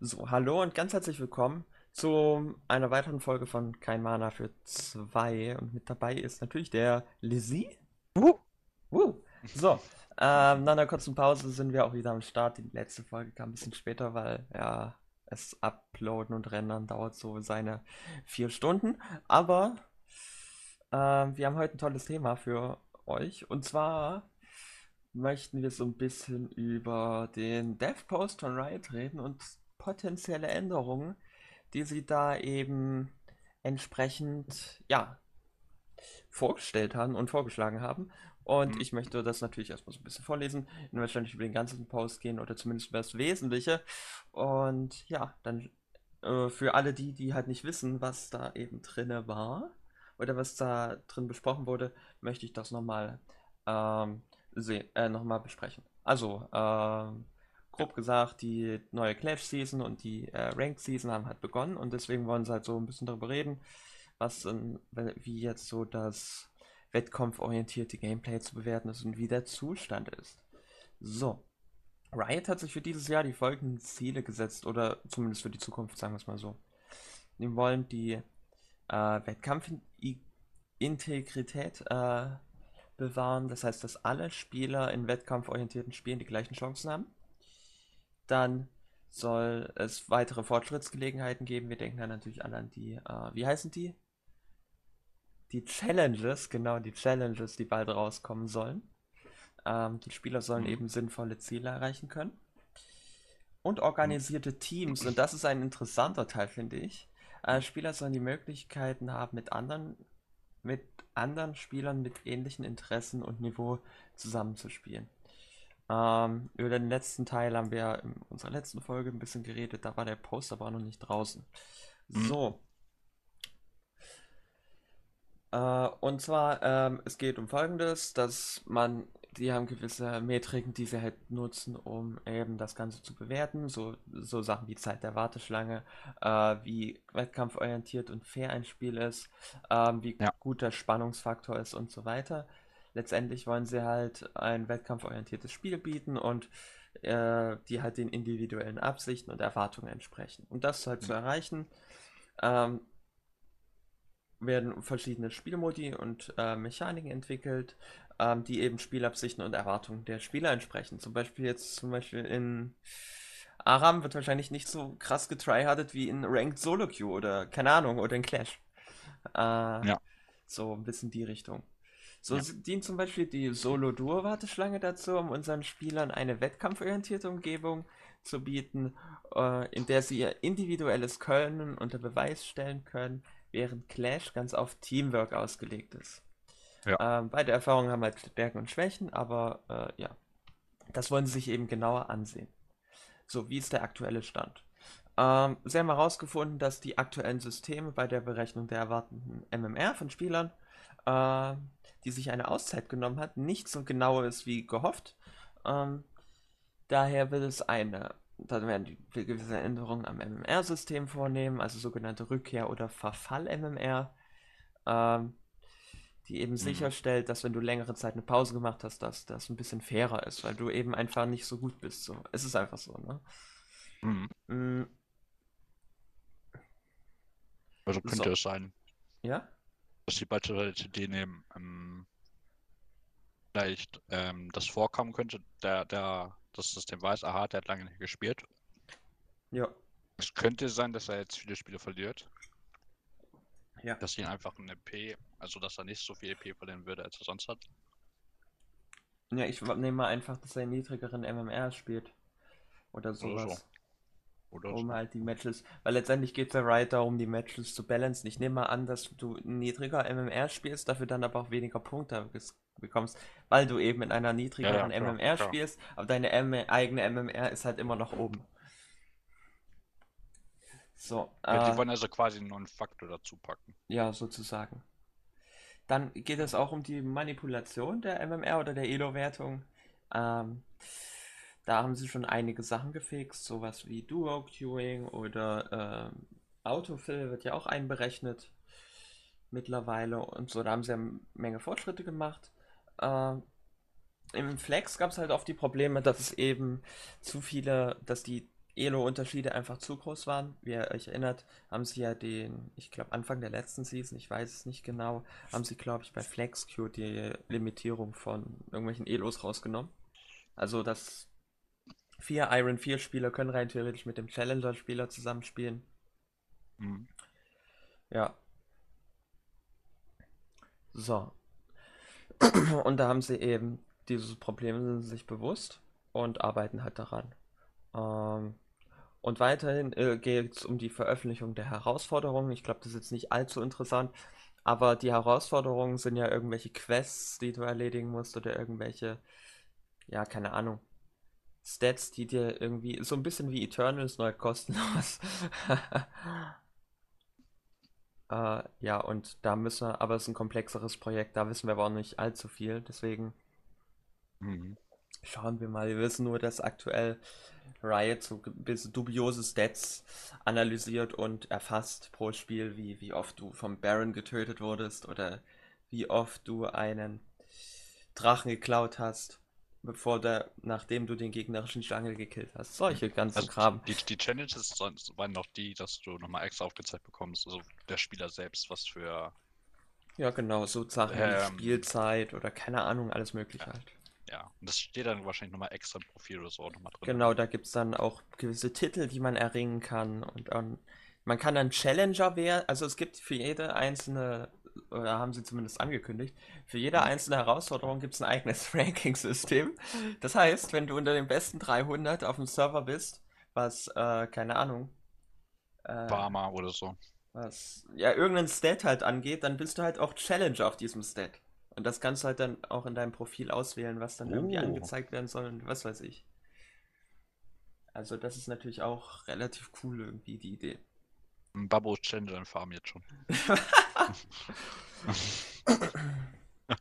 So, hallo und ganz herzlich willkommen zu einer weiteren Folge von Kein Mana für zwei. Und mit dabei ist natürlich der Lizzie. Uh. Uh. So, ähm, nach einer kurzen Pause sind wir auch wieder am Start. Die letzte Folge kam ein bisschen später, weil ja, es uploaden und rendern dauert so seine vier Stunden. Aber ähm, wir haben heute ein tolles Thema für euch. Und zwar möchten wir so ein bisschen über den Dev Post von Riot reden und potenzielle Änderungen, die sie da eben entsprechend, ja, vorgestellt haben und vorgeschlagen haben. Und Mhm. ich möchte das natürlich erstmal so ein bisschen vorlesen, dann wahrscheinlich über den ganzen Post gehen oder zumindest über das Wesentliche. Und ja, dann äh, für alle die, die halt nicht wissen, was da eben drinne war oder was da drin besprochen wurde, möchte ich das nochmal ähm, äh, noch mal besprechen. Also, ähm, grob gesagt, die neue Clash Season und die äh, Ranked Season haben halt begonnen und deswegen wollen sie halt so ein bisschen darüber reden, was we- wie jetzt so das wettkampforientierte Gameplay zu bewerten ist und wie der Zustand ist. So. Riot hat sich für dieses Jahr die folgenden Ziele gesetzt, oder zumindest für die Zukunft, sagen wir es mal so. Die wollen die äh, Wettkampfintegrität äh, bewahren, das heißt, dass alle Spieler in wettkampforientierten Spielen die gleichen Chancen haben. Dann soll es weitere Fortschrittsgelegenheiten geben. Wir denken dann natürlich alle an die, äh, wie heißen die? Die Challenges, genau, die Challenges, die bald rauskommen sollen. Ähm, die Spieler sollen Mhm. eben sinnvolle Ziele erreichen können. Und organisierte Teams, und das ist ein interessanter Teil, finde ich. Äh, Spieler sollen die Möglichkeiten haben, mit anderen, mit anderen Spielern mit ähnlichen Interessen und Niveau zusammenzuspielen. Ähm, über den letzten Teil haben wir in unserer letzten Folge ein bisschen geredet, da war der Post aber noch nicht draußen. Mhm. So. Äh, und zwar, ähm, es geht um Folgendes, dass man, die haben gewisse Metriken, die sie halt nutzen, um eben das Ganze zu bewerten. So, so Sachen wie Zeit der Warteschlange, äh, wie wettkampforientiert und fair ein Spiel ist, ähm, wie Ja. gut der Spannungsfaktor ist und so weiter. Letztendlich wollen sie halt ein wettkampforientiertes Spiel bieten und äh, die halt den individuellen Absichten und Erwartungen entsprechen. Und das halt zu Mhm. erreichen, ähm, werden verschiedene Spielmodi und äh, Mechaniken entwickelt, ähm, die eben Spielabsichten und Erwartungen der Spieler entsprechen. Zum Beispiel jetzt zum Beispiel in Aram wird wahrscheinlich nicht so krass getryhardet wie in Ranked Solo Queue oder keine Ahnung oder in Clash. Äh, Ja. So ein bisschen die Richtung. So Ja. dient zum Beispiel die Solo-Duo-Warteschlange dazu, um unseren Spielern eine wettkampforientierte Umgebung zu bieten, äh, in der sie ihr individuelles Können unter Beweis stellen können, während Clash ganz auf Teamwork ausgelegt ist. Ja. Ähm, beide Erfahrungen haben halt Stärken und Schwächen, aber äh, ja, das wollen sie sich eben genauer ansehen. So, wie ist der aktuelle Stand? Ähm, sie haben herausgefunden, dass die aktuellen Systeme bei der Berechnung der erwarteten MMR von Spielern, äh, die sich eine Auszeit genommen hat, nicht so genau ist wie gehofft. Ähm, daher wird es eine, da werden die will gewisse Änderungen am MMR-System vornehmen, also sogenannte Rückkehr- oder Verfall-MMR, ähm, die eben Mhm. sicherstellt, dass wenn du längere Zeit eine Pause gemacht hast, dass das ein bisschen fairer ist, weil du eben einfach nicht so gut bist. So. Es ist einfach so, ne? Mhm. Mm, Also könnte So. es sein, ja? Dass die weitere Idee nehmen, ähm, vielleicht ähm, das vorkommen könnte, der, der das System weiß, aha, der hat lange nicht gespielt. Ja. Es könnte sein, dass er jetzt viele Spiele verliert, Ja. dass ihn einfach ein EP, also dass er nicht so viel EP verlieren würde, als er sonst hat. Ja, ich nehme mal einfach, dass er einen niedrigeren MMR spielt. Oder Oder so. Oder Um halt die Matches. Weil letztendlich geht es ja Riot darum, die Matches zu balancen. Ich nehme mal an, dass du niedriger MMR spielst, dafür dann aber auch weniger Punkte bekommst, weil du eben in einer niedrigeren klar, MMR klar. spielst, aber deine M eigene MMR ist halt immer noch oben. So, Ja, äh, die wollen also quasi einen neuen Faktor dazu packen. Ja, sozusagen. Dann geht es auch um die Manipulation der MMR oder der Elo-Wertung. Ähm, da haben sie schon einige Sachen gefixt, sowas wie Duo-Queuing oder ähm, Autofill wird ja auch einberechnet mittlerweile und so. Da haben sie eine Menge Fortschritte gemacht. Ähm, Im Flex gab es halt oft die Probleme, dass es eben zu viele, dass die Elo-Unterschiede einfach zu groß waren. Wie ihr euch erinnert, haben sie ja den, ich glaube Anfang der letzten Season, ich weiß es nicht genau, haben sie, glaube ich, bei FlexQ die Limitierung von irgendwelchen Elos rausgenommen. Also, dass vier Iron 4 Spieler können rein theoretisch mit dem Challenger-Spieler zusammenspielen. Mhm. Ja. So. Und da haben sie eben dieses Problem sich bewusst und arbeiten halt daran. Ähm, und weiterhin äh, geht es um die Veröffentlichung der Herausforderungen. Ich glaube, das ist jetzt nicht allzu interessant, aber die Herausforderungen sind ja irgendwelche Quests, die du erledigen musst oder irgendwelche, ja, keine Ahnung, Stats, die dir irgendwie so ein bisschen wie Eternals neu kostenlos. äh, ja, und da müssen wir, aber es ist ein komplexeres Projekt, da wissen wir aber auch nicht allzu viel, deswegen mhm. schauen wir mal. Wir wissen nur, dass aktuell Riot so bisschen dubiose Stats analysiert und erfasst pro Spiel, wie, wie oft du vom Baron getötet wurdest oder wie oft du einen Drachen geklaut hast, bevor der, nachdem du den gegnerischen Jungle gekillt hast. Solche ganzen also Kram. Die, die Challenges waren noch die, dass du nochmal extra aufgezeigt bekommst, also der Spieler selbst, was für. Ja, genau, so Sachen ähm, wie Spielzeit oder keine Ahnung, alles Mögliche ja. halt. Ja, und das steht dann wahrscheinlich nochmal extra im Profil oder so nochmal drin. Genau, da gibt es dann auch gewisse Titel, die man erringen kann. Und um, man kann dann Challenger werden. Also es gibt für jede einzelne, oder haben sie zumindest angekündigt, für jede mhm. einzelne Herausforderung gibt es ein eigenes Ranking-System. Das heißt, wenn du unter den besten 300 auf dem Server bist, was, äh, keine Ahnung. Äh, Barmer oder so. Was, ja, irgendein Stat halt angeht, dann bist du halt auch Challenger auf diesem Stat. Und das kannst du halt dann auch in deinem Profil auswählen, was dann oh. irgendwie angezeigt werden soll und was weiß ich. Also das ist natürlich auch relativ cool irgendwie, die Idee. Babbo Challenger Farm jetzt schon.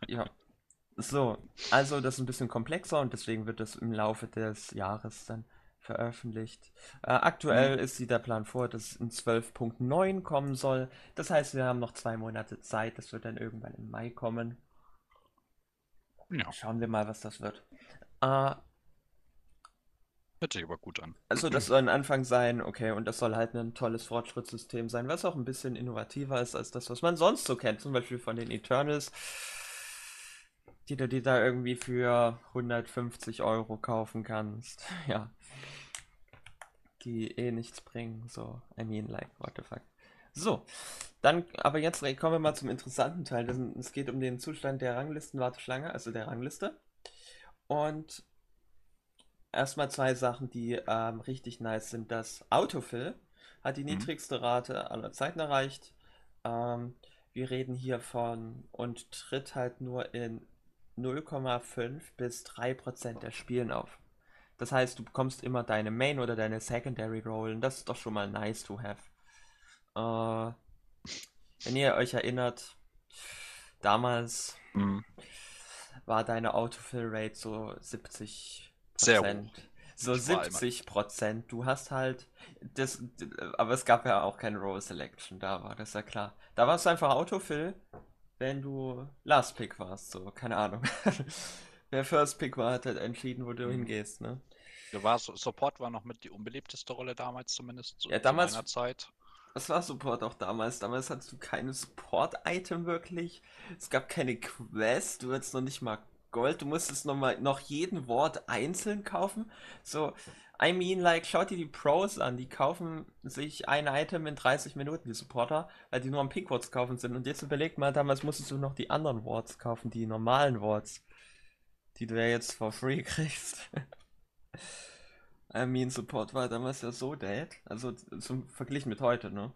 ja. So, also das ist ein bisschen komplexer und deswegen wird das im Laufe des Jahres dann veröffentlicht. Äh, aktuell mhm. ist sie der Plan vor, dass es in 12.9 kommen soll. Das heißt, wir haben noch zwei Monate Zeit. Das wird dann irgendwann im Mai kommen. Ja. Schauen wir mal, was das wird. Äh, Hört sich aber gut an. Also das soll ein Anfang sein, okay, und das soll halt ein tolles Fortschrittssystem sein, was auch ein bisschen innovativer ist als das, was man sonst so kennt, zum Beispiel von den Eternals, die du dir da irgendwie für 150 Euro kaufen kannst. Ja. Die eh nichts bringen, so, I mean, like, what the fuck. So, dann, aber jetzt kommen wir mal zum interessanten Teil. Es geht um den Zustand der Ranglistenwarteschlange, also der Rangliste. Und erstmal zwei Sachen, die ähm, richtig nice sind. Das Autofill hat die mhm. niedrigste Rate aller Zeiten erreicht. Ähm, wir reden hier von und tritt halt nur in 0,5 bis 3% der Spielen auf. Das heißt, du bekommst immer deine Main oder deine Secondary Rollen. Das ist doch schon mal nice to have. Äh, wenn ihr euch erinnert, damals mhm. war deine Autofill-Rate so 70 Prozent. So 70 Prozent. Du hast halt das, aber es gab ja auch keine Roll Selection, da war das ja klar. Da warst du einfach Autofill, wenn du Last Pick warst, so, keine Ahnung. Wer First Pick war, hat halt entschieden, wo du mhm. hingehst, ne? Du warst, Support war noch mit die unbeliebteste Rolle damals zumindest. So ja, damals. Zeit. Das war Support auch damals. Damals hattest du keine Support-Item wirklich. Es gab keine Quest. Du hattest noch nicht mal Gold. Du musstest noch mal noch jeden Wort einzeln kaufen. So, I mean, like, schaut dir die Pros an. Die kaufen sich ein Item in 30 Minuten, die Supporter, weil die nur am Pick Words kaufen sind. Und jetzt überleg mal, damals musstest du noch die anderen Worts kaufen, die normalen Worts, die du ja jetzt for free kriegst. I mean, Support war damals ja so dead. Also zum verglichen mit heute, ne?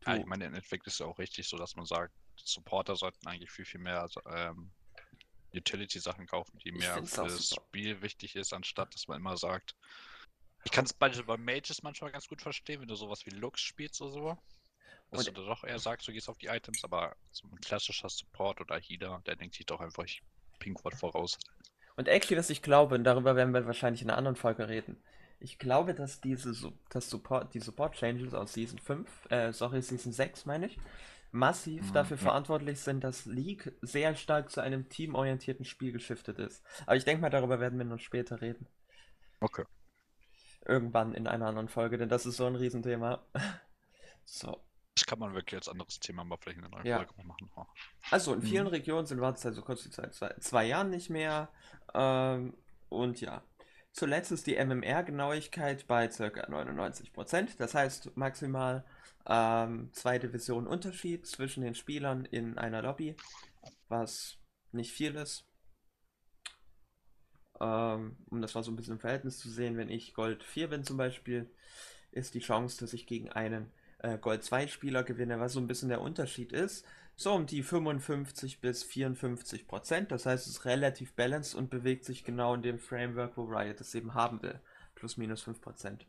Du. Ja, ich meine, in Endeffekt ist ja auch richtig so, dass man sagt, Supporter sollten eigentlich viel, viel mehr also, ähm, Utility-Sachen kaufen, die mehr für das Spiel wichtig ist, anstatt dass man immer sagt. Ich kann es bei, bei Mages manchmal ganz gut verstehen, wenn du sowas wie Lux spielst oder so. Dass Und du doch eher sagst, du gehst auf die Items, aber so ein klassischer Support oder Healer, der denkt sich doch einfach, ich Pinkwort voraus. Und actually, was ich glaube, und darüber werden wir wahrscheinlich in einer anderen Folge reden, ich glaube, dass diese das Support, die Support Changes aus Season 5, äh, sorry, Season 6 meine ich, massiv mhm, dafür ja. verantwortlich sind, dass League sehr stark zu einem teamorientierten Spiel geschiftet ist. Aber ich denke mal, darüber werden wir noch später reden. Okay. Irgendwann in einer anderen Folge, denn das ist so ein Riesenthema. so. Das kann man wirklich als anderes Thema mal vielleicht in einer neuen ja. Folge machen. Oh. Also in vielen mhm. Regionen sind Wartezeit so kurz wie seit zwei, zwei Jahren nicht mehr. Ähm, und ja. Zuletzt ist die MMR-Genauigkeit bei ca. 99%. Das heißt maximal ähm, zwei Divisionen Unterschied zwischen den Spielern in einer Lobby, was nicht viel ist. Ähm, um das mal so ein bisschen im Verhältnis zu sehen, wenn ich Gold 4 bin zum Beispiel, ist die Chance, dass ich gegen einen äh, Gold 2 Spieler gewinne, was so ein bisschen der Unterschied ist, so um die 55 bis 54 Prozent. Das heißt, es ist relativ balanced und bewegt sich genau in dem Framework, wo Riot es eben haben will. Plus minus 5 Prozent.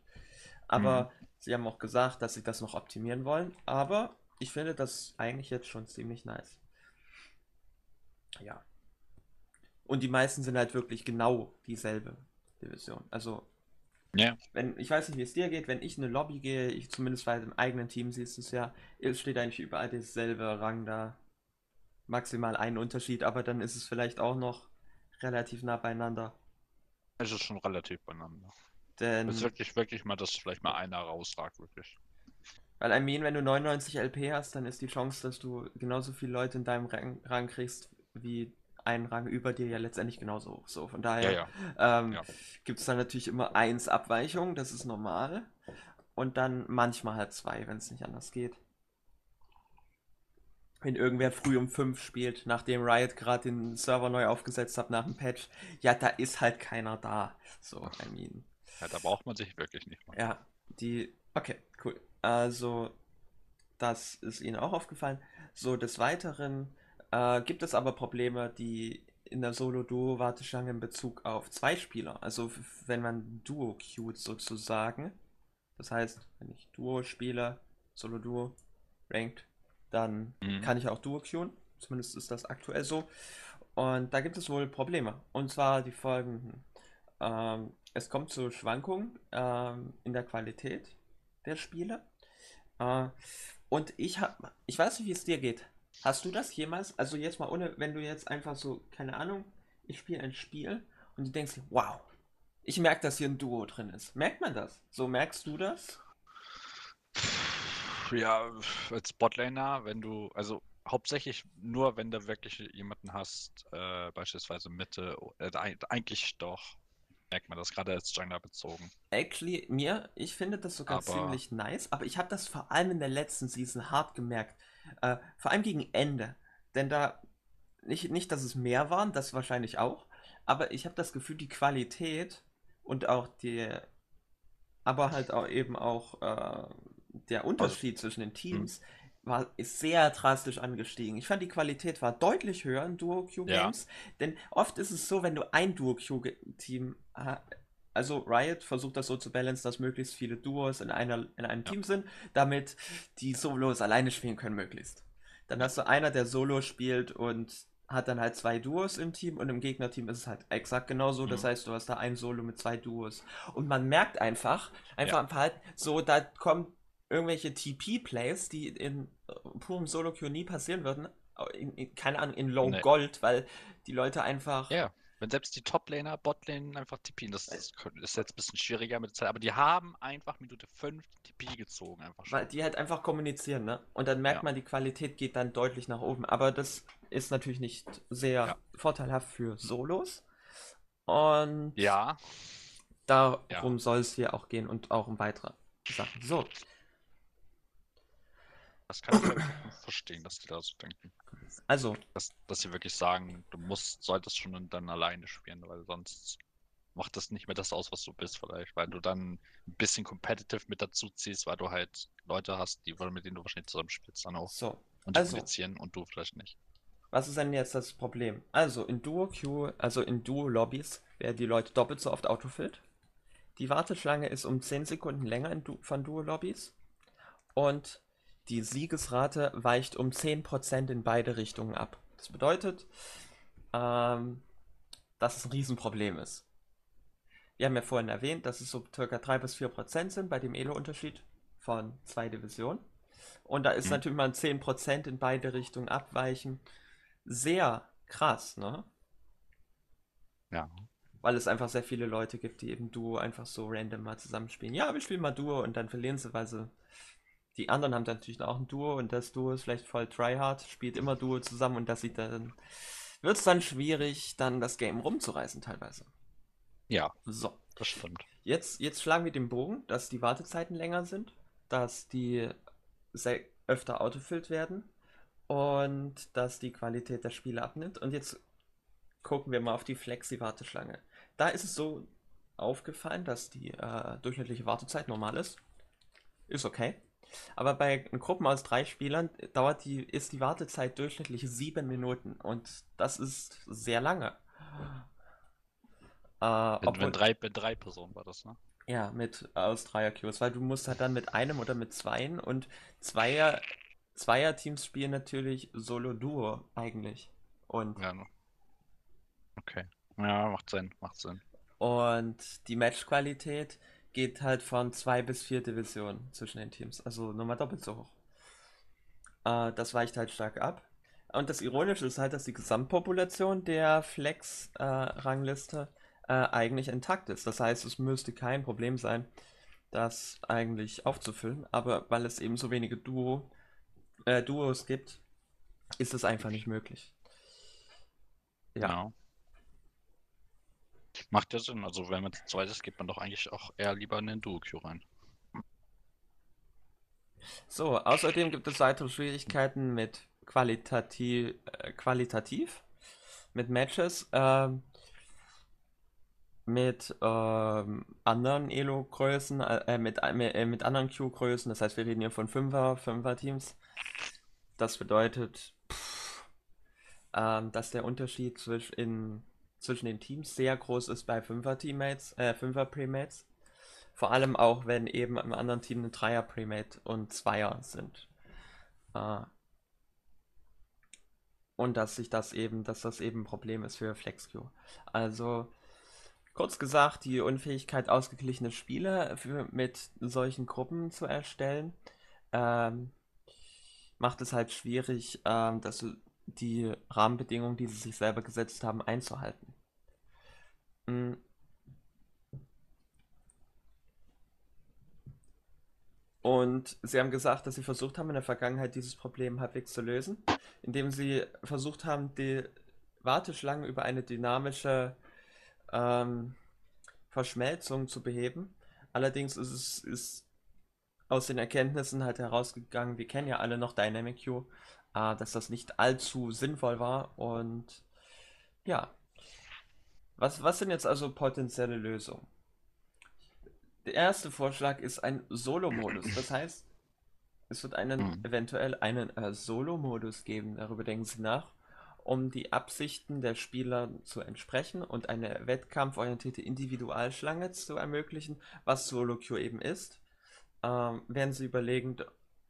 Aber mhm. sie haben auch gesagt, dass sie das noch optimieren wollen. Aber ich finde das eigentlich jetzt schon ziemlich nice. Ja. Und die meisten sind halt wirklich genau dieselbe Division. Also, ja. wenn, ich weiß nicht, wie es dir geht, wenn ich in eine Lobby gehe, ich zumindest bei dem eigenen Team siehst du es ja, es steht eigentlich überall derselbe Rang da. Maximal ein Unterschied, aber dann ist es vielleicht auch noch relativ nah beieinander. Es ist schon relativ beieinander. Denn. Es ist wirklich, wirklich mal, dass vielleicht mal einer rausragt, wirklich. Weil, I mean, wenn du 99 LP hast, dann ist die Chance, dass du genauso viele Leute in deinem Rang, Rang kriegst, wie einen Rang über dir ja letztendlich genauso hoch. So, von daher ja, ja. ähm, ja. gibt es dann natürlich immer eins Abweichung, das ist normal. Und dann manchmal halt zwei, wenn es nicht anders geht. Wenn irgendwer früh um fünf spielt, nachdem Riot gerade den Server neu aufgesetzt hat nach dem Patch, ja, da ist halt keiner da. So, I mean. Ja, da braucht man sich wirklich nicht mal. Ja, die. Okay, cool. Also, das ist Ihnen auch aufgefallen. So, des Weiteren äh, gibt es aber Probleme, die in der Solo-Duo-Warteschlange in Bezug auf zwei Spieler, also wenn man Duo queued sozusagen, das heißt, wenn ich Duo spiele, Solo-Duo, Ranked, dann mhm. kann ich auch Duo queuen, zumindest ist das aktuell so. Und da gibt es wohl Probleme. Und zwar die folgenden. Ähm, es kommt zu Schwankungen ähm, in der Qualität der Spiele. Äh, und ich habe, ich weiß nicht, wie es dir geht. Hast du das jemals, also jetzt mal ohne, wenn du jetzt einfach so, keine Ahnung, ich spiele ein Spiel und du denkst, wow, ich merke, dass hier ein Duo drin ist. Merkt man das? So merkst du das? Ja, als Botlaner, wenn du, also hauptsächlich nur, wenn du wirklich jemanden hast, äh, beispielsweise Mitte, äh, eigentlich doch, merkt man das gerade als Jungler bezogen. Actually, mir, ich finde das sogar aber... ziemlich nice, aber ich habe das vor allem in der letzten Season hart gemerkt. Äh, vor allem gegen Ende. Denn da, nicht, nicht, dass es mehr waren, das wahrscheinlich auch, aber ich habe das Gefühl, die Qualität und auch die, aber halt auch eben auch äh, der Unterschied zwischen den Teams mh. war ist sehr drastisch angestiegen. Ich fand die Qualität war deutlich höher in Duo Q Games, ja. denn oft ist es so, wenn du ein Duo Q Team also Riot versucht das so zu balancen, dass möglichst viele Duos in, einer, in einem ja. Team sind, damit die Solos alleine spielen können möglichst. Dann hast du einer, der Solo spielt und hat dann halt zwei Duos im Team und im Gegnerteam ist es halt exakt genauso. Mhm. Das heißt, du hast da ein Solo mit zwei Duos. Und man merkt einfach, einfach ja. am Verhalten, so, da kommen irgendwelche TP-Plays, die in purem Solo-Queue nie passieren würden. In, in, keine Ahnung, in Low nee. Gold, weil die Leute einfach. Ja wenn selbst die Top-Laner, Bot-Lane einfach TP, das ist, ist jetzt ein bisschen schwieriger mit der Zeit, aber die haben einfach Minute 5 TP gezogen. Einfach schon. Weil die halt einfach kommunizieren, ne? Und dann merkt ja. man, die Qualität geht dann deutlich nach oben. Aber das ist natürlich nicht sehr ja. vorteilhaft für Solos. Und ja. darum ja. soll es hier auch gehen und auch um weitere Sachen. So. Das kann ich verstehen, dass die da so denken. Also. Dass, dass sie wirklich sagen, du musst, solltest schon dann alleine spielen, weil sonst macht das nicht mehr das aus, was du bist, vielleicht, weil du dann ein bisschen competitive mit dazu ziehst, weil du halt Leute hast, die mit denen du wahrscheinlich zusammen spielst, dann auch. So. Und also, kommunizieren und du vielleicht nicht. Was ist denn jetzt das Problem? Also in Duo Queue, also in Duo Lobbys, werden die Leute doppelt so oft autofillt. Die Warteschlange ist um 10 Sekunden länger in du von Duo Lobbys. Und die Siegesrate weicht um 10% in beide Richtungen ab. Das bedeutet, ähm, dass es ein Riesenproblem ist. Wir haben ja vorhin erwähnt, dass es so ca. 3 bis 4% sind bei dem Elo-Unterschied von zwei Divisionen. Und da ist mhm. natürlich mal 10% in beide Richtungen abweichen. Sehr krass, ne? Ja. weil es einfach sehr viele Leute gibt, die eben Duo einfach so random mal zusammenspielen. Ja, wir spielen mal Duo und dann verlieren sie, weil sie. Die anderen haben dann natürlich auch ein Duo und das Duo ist vielleicht voll tryhard, spielt immer Duo zusammen und das sieht dann. Wird es dann schwierig, dann das Game rumzureißen teilweise. Ja. So. Das stimmt. Jetzt, jetzt schlagen wir den Bogen, dass die Wartezeiten länger sind, dass die öfter autofüllt werden und dass die Qualität der Spiele abnimmt. Und jetzt gucken wir mal auf die Flexi-Warteschlange. Da ist es so aufgefallen, dass die äh, durchschnittliche Wartezeit normal ist. Ist okay. Aber bei Gruppen aus drei Spielern dauert die, ist die Wartezeit durchschnittlich sieben Minuten und das ist sehr lange. Äh, wenn, obwohl, wenn drei, wenn drei Personen war das, ne? Ja, mit aus Dreier-Queues, weil du musst halt dann mit einem oder mit zweien und Zweier, Zweier-Teams spielen natürlich Solo-Duo eigentlich. Und ja, ne. okay. Ja, macht Sinn, macht Sinn. Und die Matchqualität geht halt von zwei bis vier Divisionen zwischen den Teams. Also nochmal doppelt so hoch. Äh, das weicht halt stark ab. Und das Ironische ist halt, dass die Gesamtpopulation der Flex-Rangliste äh, äh, eigentlich intakt ist. Das heißt, es müsste kein Problem sein, das eigentlich aufzufüllen. Aber weil es eben so wenige Duo, äh, Duos gibt, ist es einfach nicht möglich. Ja. Genau. Macht ja Sinn. Also wenn man zu zweit ist, geht man doch eigentlich auch eher lieber in den Duo-Queue rein. So, außerdem gibt es weitere Schwierigkeiten mit qualitativ, äh, qualitativ mit Matches. Ähm, mit ähm, anderen Elo-Größen, äh, mit, äh, mit anderen Q-Größen. Das heißt, wir reden hier von 5er, 5er-Teams. Das bedeutet, pff, ähm, dass der Unterschied zwischen, zwischen den Teams sehr groß ist bei 5er-Teammates, äh, 5er-Premates. Vor allem auch, wenn eben im anderen Team ein Dreier-Premate und Zweier sind. Äh, und dass sich das eben, dass das eben ein Problem ist für FlexQ. Also, Kurz gesagt, die Unfähigkeit, ausgeglichene Spiele für, mit solchen Gruppen zu erstellen, ähm, macht es halt schwierig, ähm, dass die Rahmenbedingungen, die sie sich selber gesetzt haben, einzuhalten. Mhm. Und sie haben gesagt, dass sie versucht haben, in der Vergangenheit dieses Problem halbwegs zu lösen, indem sie versucht haben, die Warteschlangen über eine dynamische ähm, Verschmelzung zu beheben. Allerdings ist es ist aus den Erkenntnissen halt herausgegangen, wir kennen ja alle noch Dynamic Queue, äh, dass das nicht allzu sinnvoll war und ja. Was, was sind jetzt also potenzielle Lösungen? Der erste Vorschlag ist ein Solo-Modus. Das heißt, es wird einen mhm. eventuell einen äh, Solo-Modus geben. Darüber denken Sie nach um die Absichten der Spieler zu entsprechen und eine wettkampforientierte Individualschlange zu ermöglichen, was Solo Queue eben ist, ähm, werden sie überlegen,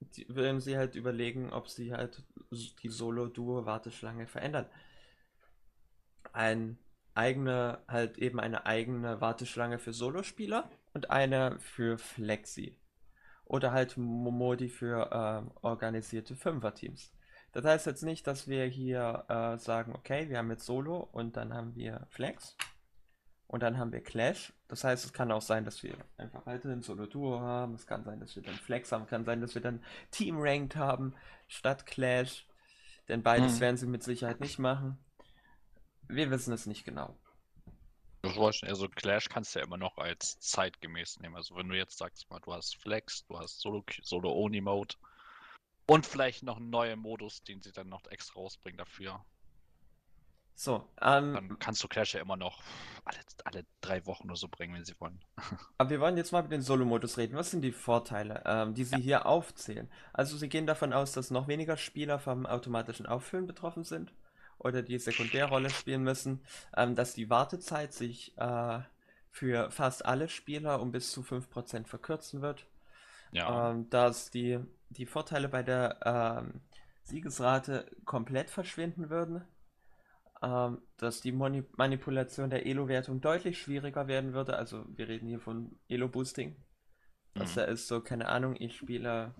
die, werden sie halt überlegen, ob sie halt die Solo-Duo-Warteschlange verändern. Ein eigene, halt eben eine eigene Warteschlange für Solospieler und eine für Flexi. Oder halt Modi für äh, organisierte Fünfer-Teams. Das heißt jetzt nicht, dass wir hier äh, sagen, okay, wir haben jetzt Solo und dann haben wir Flex und dann haben wir Clash. Das heißt, es kann auch sein, dass wir einfach weiterhin Solo-Duo haben. Es kann sein, dass wir dann Flex haben. Es kann sein, dass wir dann Team-Ranked haben statt Clash. Denn beides hm. werden sie mit Sicherheit nicht machen. Wir wissen es nicht genau. Also Clash kannst du ja immer noch als zeitgemäß nehmen. Also wenn du jetzt sagst, mal, du hast Flex, du hast Solo-Oni-Mode, Solo und vielleicht noch einen neuen Modus, den sie dann noch extra rausbringen dafür. So, ähm, Dann kannst du Clash ja immer noch alle, alle drei Wochen oder so bringen, wenn sie wollen. Aber wir wollen jetzt mal mit dem Solo-Modus reden. Was sind die Vorteile, ähm, die sie ja. hier aufzählen? Also sie gehen davon aus, dass noch weniger Spieler vom automatischen Auffüllen betroffen sind oder die Sekundärrolle spielen müssen, ähm, dass die Wartezeit sich äh, für fast alle Spieler um bis zu 5% verkürzen wird. Ja. Ähm, dass die die Vorteile bei der ähm, Siegesrate komplett verschwinden würden, ähm, dass die Moni Manipulation der Elo-Wertung deutlich schwieriger werden würde. Also wir reden hier von Elo-Boosting. Was mhm. da ist so, keine Ahnung, ich spiele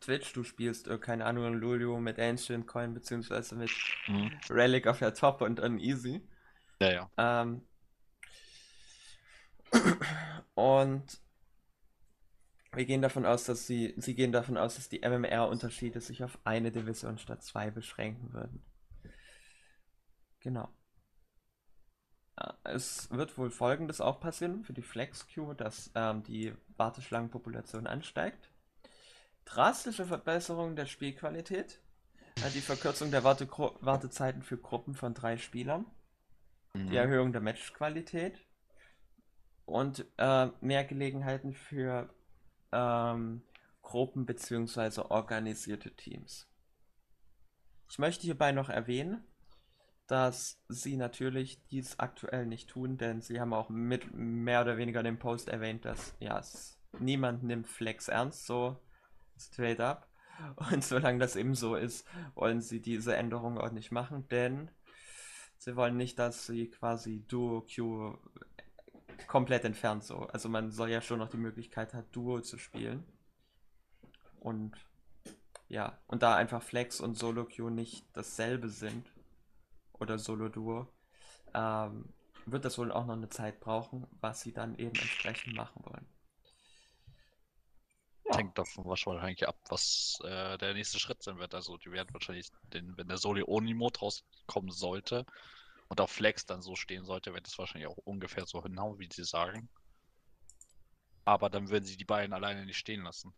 Twitch, du spielst, äh, keine Ahnung, Lulio mit Ancient Coin beziehungsweise mit mhm. Relic auf der Top und Uneasy. Ja, ja. Ähm, Und wir gehen davon aus, dass sie, sie gehen davon aus, dass die MMR-Unterschiede sich auf eine Division statt zwei beschränken würden. Genau. Es wird wohl folgendes auch passieren für die Flex-Queue, dass ähm, die Warteschlangenpopulation ansteigt. Drastische Verbesserung der Spielqualität. Äh, die Verkürzung der Warte Wartezeiten für Gruppen von drei Spielern. Mhm. Die Erhöhung der Matchqualität. Und äh, mehr Gelegenheiten für ähm, Gruppen bzw. organisierte Teams. Ich möchte hierbei noch erwähnen, dass sie natürlich dies aktuell nicht tun, denn sie haben auch mit mehr oder weniger dem Post erwähnt, dass ja, niemand nimmt Flex ernst, so straight up. Und solange das eben so ist, wollen sie diese Änderung auch nicht machen, denn sie wollen nicht, dass sie quasi Duo Q komplett entfernt so. Also man soll ja schon noch die Möglichkeit haben, Duo zu spielen. Und ja, und da einfach Flex und Solo Q nicht dasselbe sind, oder Solo-Duo, ähm, wird das wohl auch noch eine Zeit brauchen, was sie dann eben entsprechend machen wollen. Ja. Hängt davon wahrscheinlich ab, was äh, der nächste Schritt sein wird. Also die werden wahrscheinlich, den, wenn der Soli Oni-Mode rauskommen sollte und auch Flex dann so stehen sollte, wird es wahrscheinlich auch ungefähr so genau, wie sie sagen. Aber dann würden sie die beiden alleine nicht stehen lassen.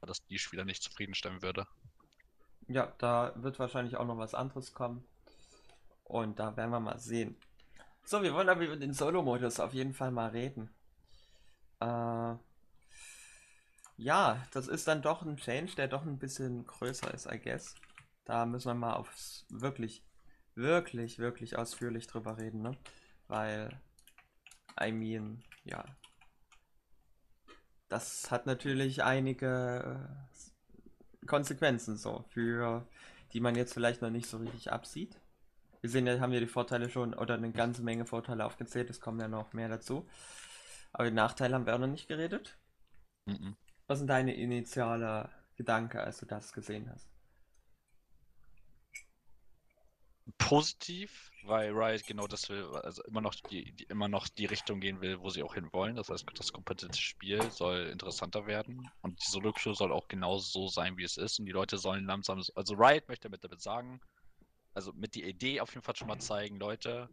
Weil das die Spieler nicht zufriedenstellen würde. Ja, da wird wahrscheinlich auch noch was anderes kommen. Und da werden wir mal sehen. So, wir wollen aber über den Solo-Modus auf jeden Fall mal reden. Äh, ja, das ist dann doch ein Change, der doch ein bisschen größer ist, I guess. Da müssen wir mal aufs wirklich, wirklich, wirklich ausführlich drüber reden, ne? Weil, I mean, ja. Das hat natürlich einige äh, Konsequenzen so, für die man jetzt vielleicht noch nicht so richtig absieht. Wir sehen ja, haben ja die Vorteile schon oder eine ganze Menge Vorteile aufgezählt, es kommen ja noch mehr dazu. Aber die Nachteile haben wir auch noch nicht geredet. Mhm. Was sind deine initiale Gedanke, als du das gesehen hast? Positiv, weil Riot genau das will, also immer noch die, die, immer noch die Richtung gehen will, wo sie auch hin wollen. Das heißt, das kompetitive Spiel soll interessanter werden und die Solo-Show soll auch genau so sein, wie es ist. Und die Leute sollen langsam, also Riot möchte damit, damit sagen, also mit die Idee auf jeden Fall schon mal zeigen, Leute,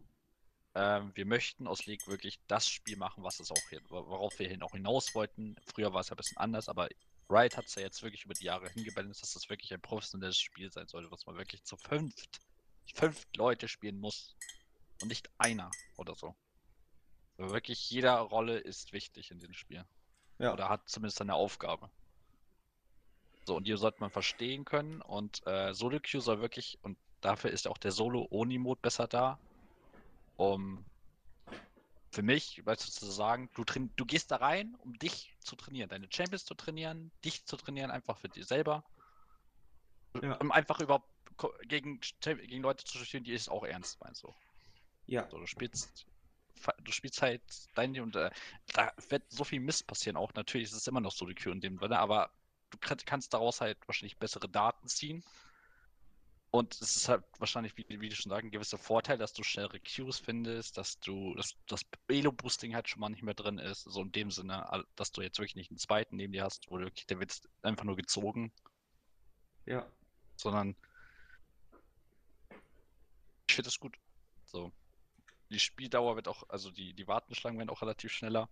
ähm, wir möchten aus League wirklich das Spiel machen, was es auch hier, worauf wir hin auch hinaus wollten. Früher war es ja ein bisschen anders, aber Riot hat es ja jetzt wirklich über die Jahre hingebalanced, dass das wirklich ein professionelles Spiel sein sollte, was man wirklich zu fünft, fünf Leute spielen muss und nicht einer oder so. Aber wirklich jeder Rolle ist wichtig in dem Spiel. Ja. Oder hat zumindest eine Aufgabe. So, und die sollte man verstehen können. Und äh, Solo Queue soll wirklich, und Dafür ist auch der Solo-Oni-Mode besser da. Um für mich, weißt du, zu sagen, du, du gehst da rein, um dich zu trainieren, deine Champions zu trainieren, dich zu trainieren, einfach für dich selber. Ja. Um einfach überhaupt gegen, gegen Leute zu spielen, die es auch ernst meinst. So. Ja. So, du spielst du spielst halt dein und äh, da wird so viel Mist passieren auch. Natürlich ist es immer noch so die Queue in dem Sinne, aber du kannst daraus halt wahrscheinlich bessere Daten ziehen und es ist halt wahrscheinlich, wie, wie du schon sagst, ein gewisser Vorteil, dass du schnellere Queues findest, dass du dass das Elo-Boosting halt schon mal nicht mehr drin ist. So in dem Sinne, dass du jetzt wirklich nicht einen zweiten neben dir hast, wo wirklich, der wird einfach nur gezogen. Ja. Sondern ich finde das gut. So. Die Spieldauer wird auch, also die, die Wartenschlangen werden auch relativ schneller,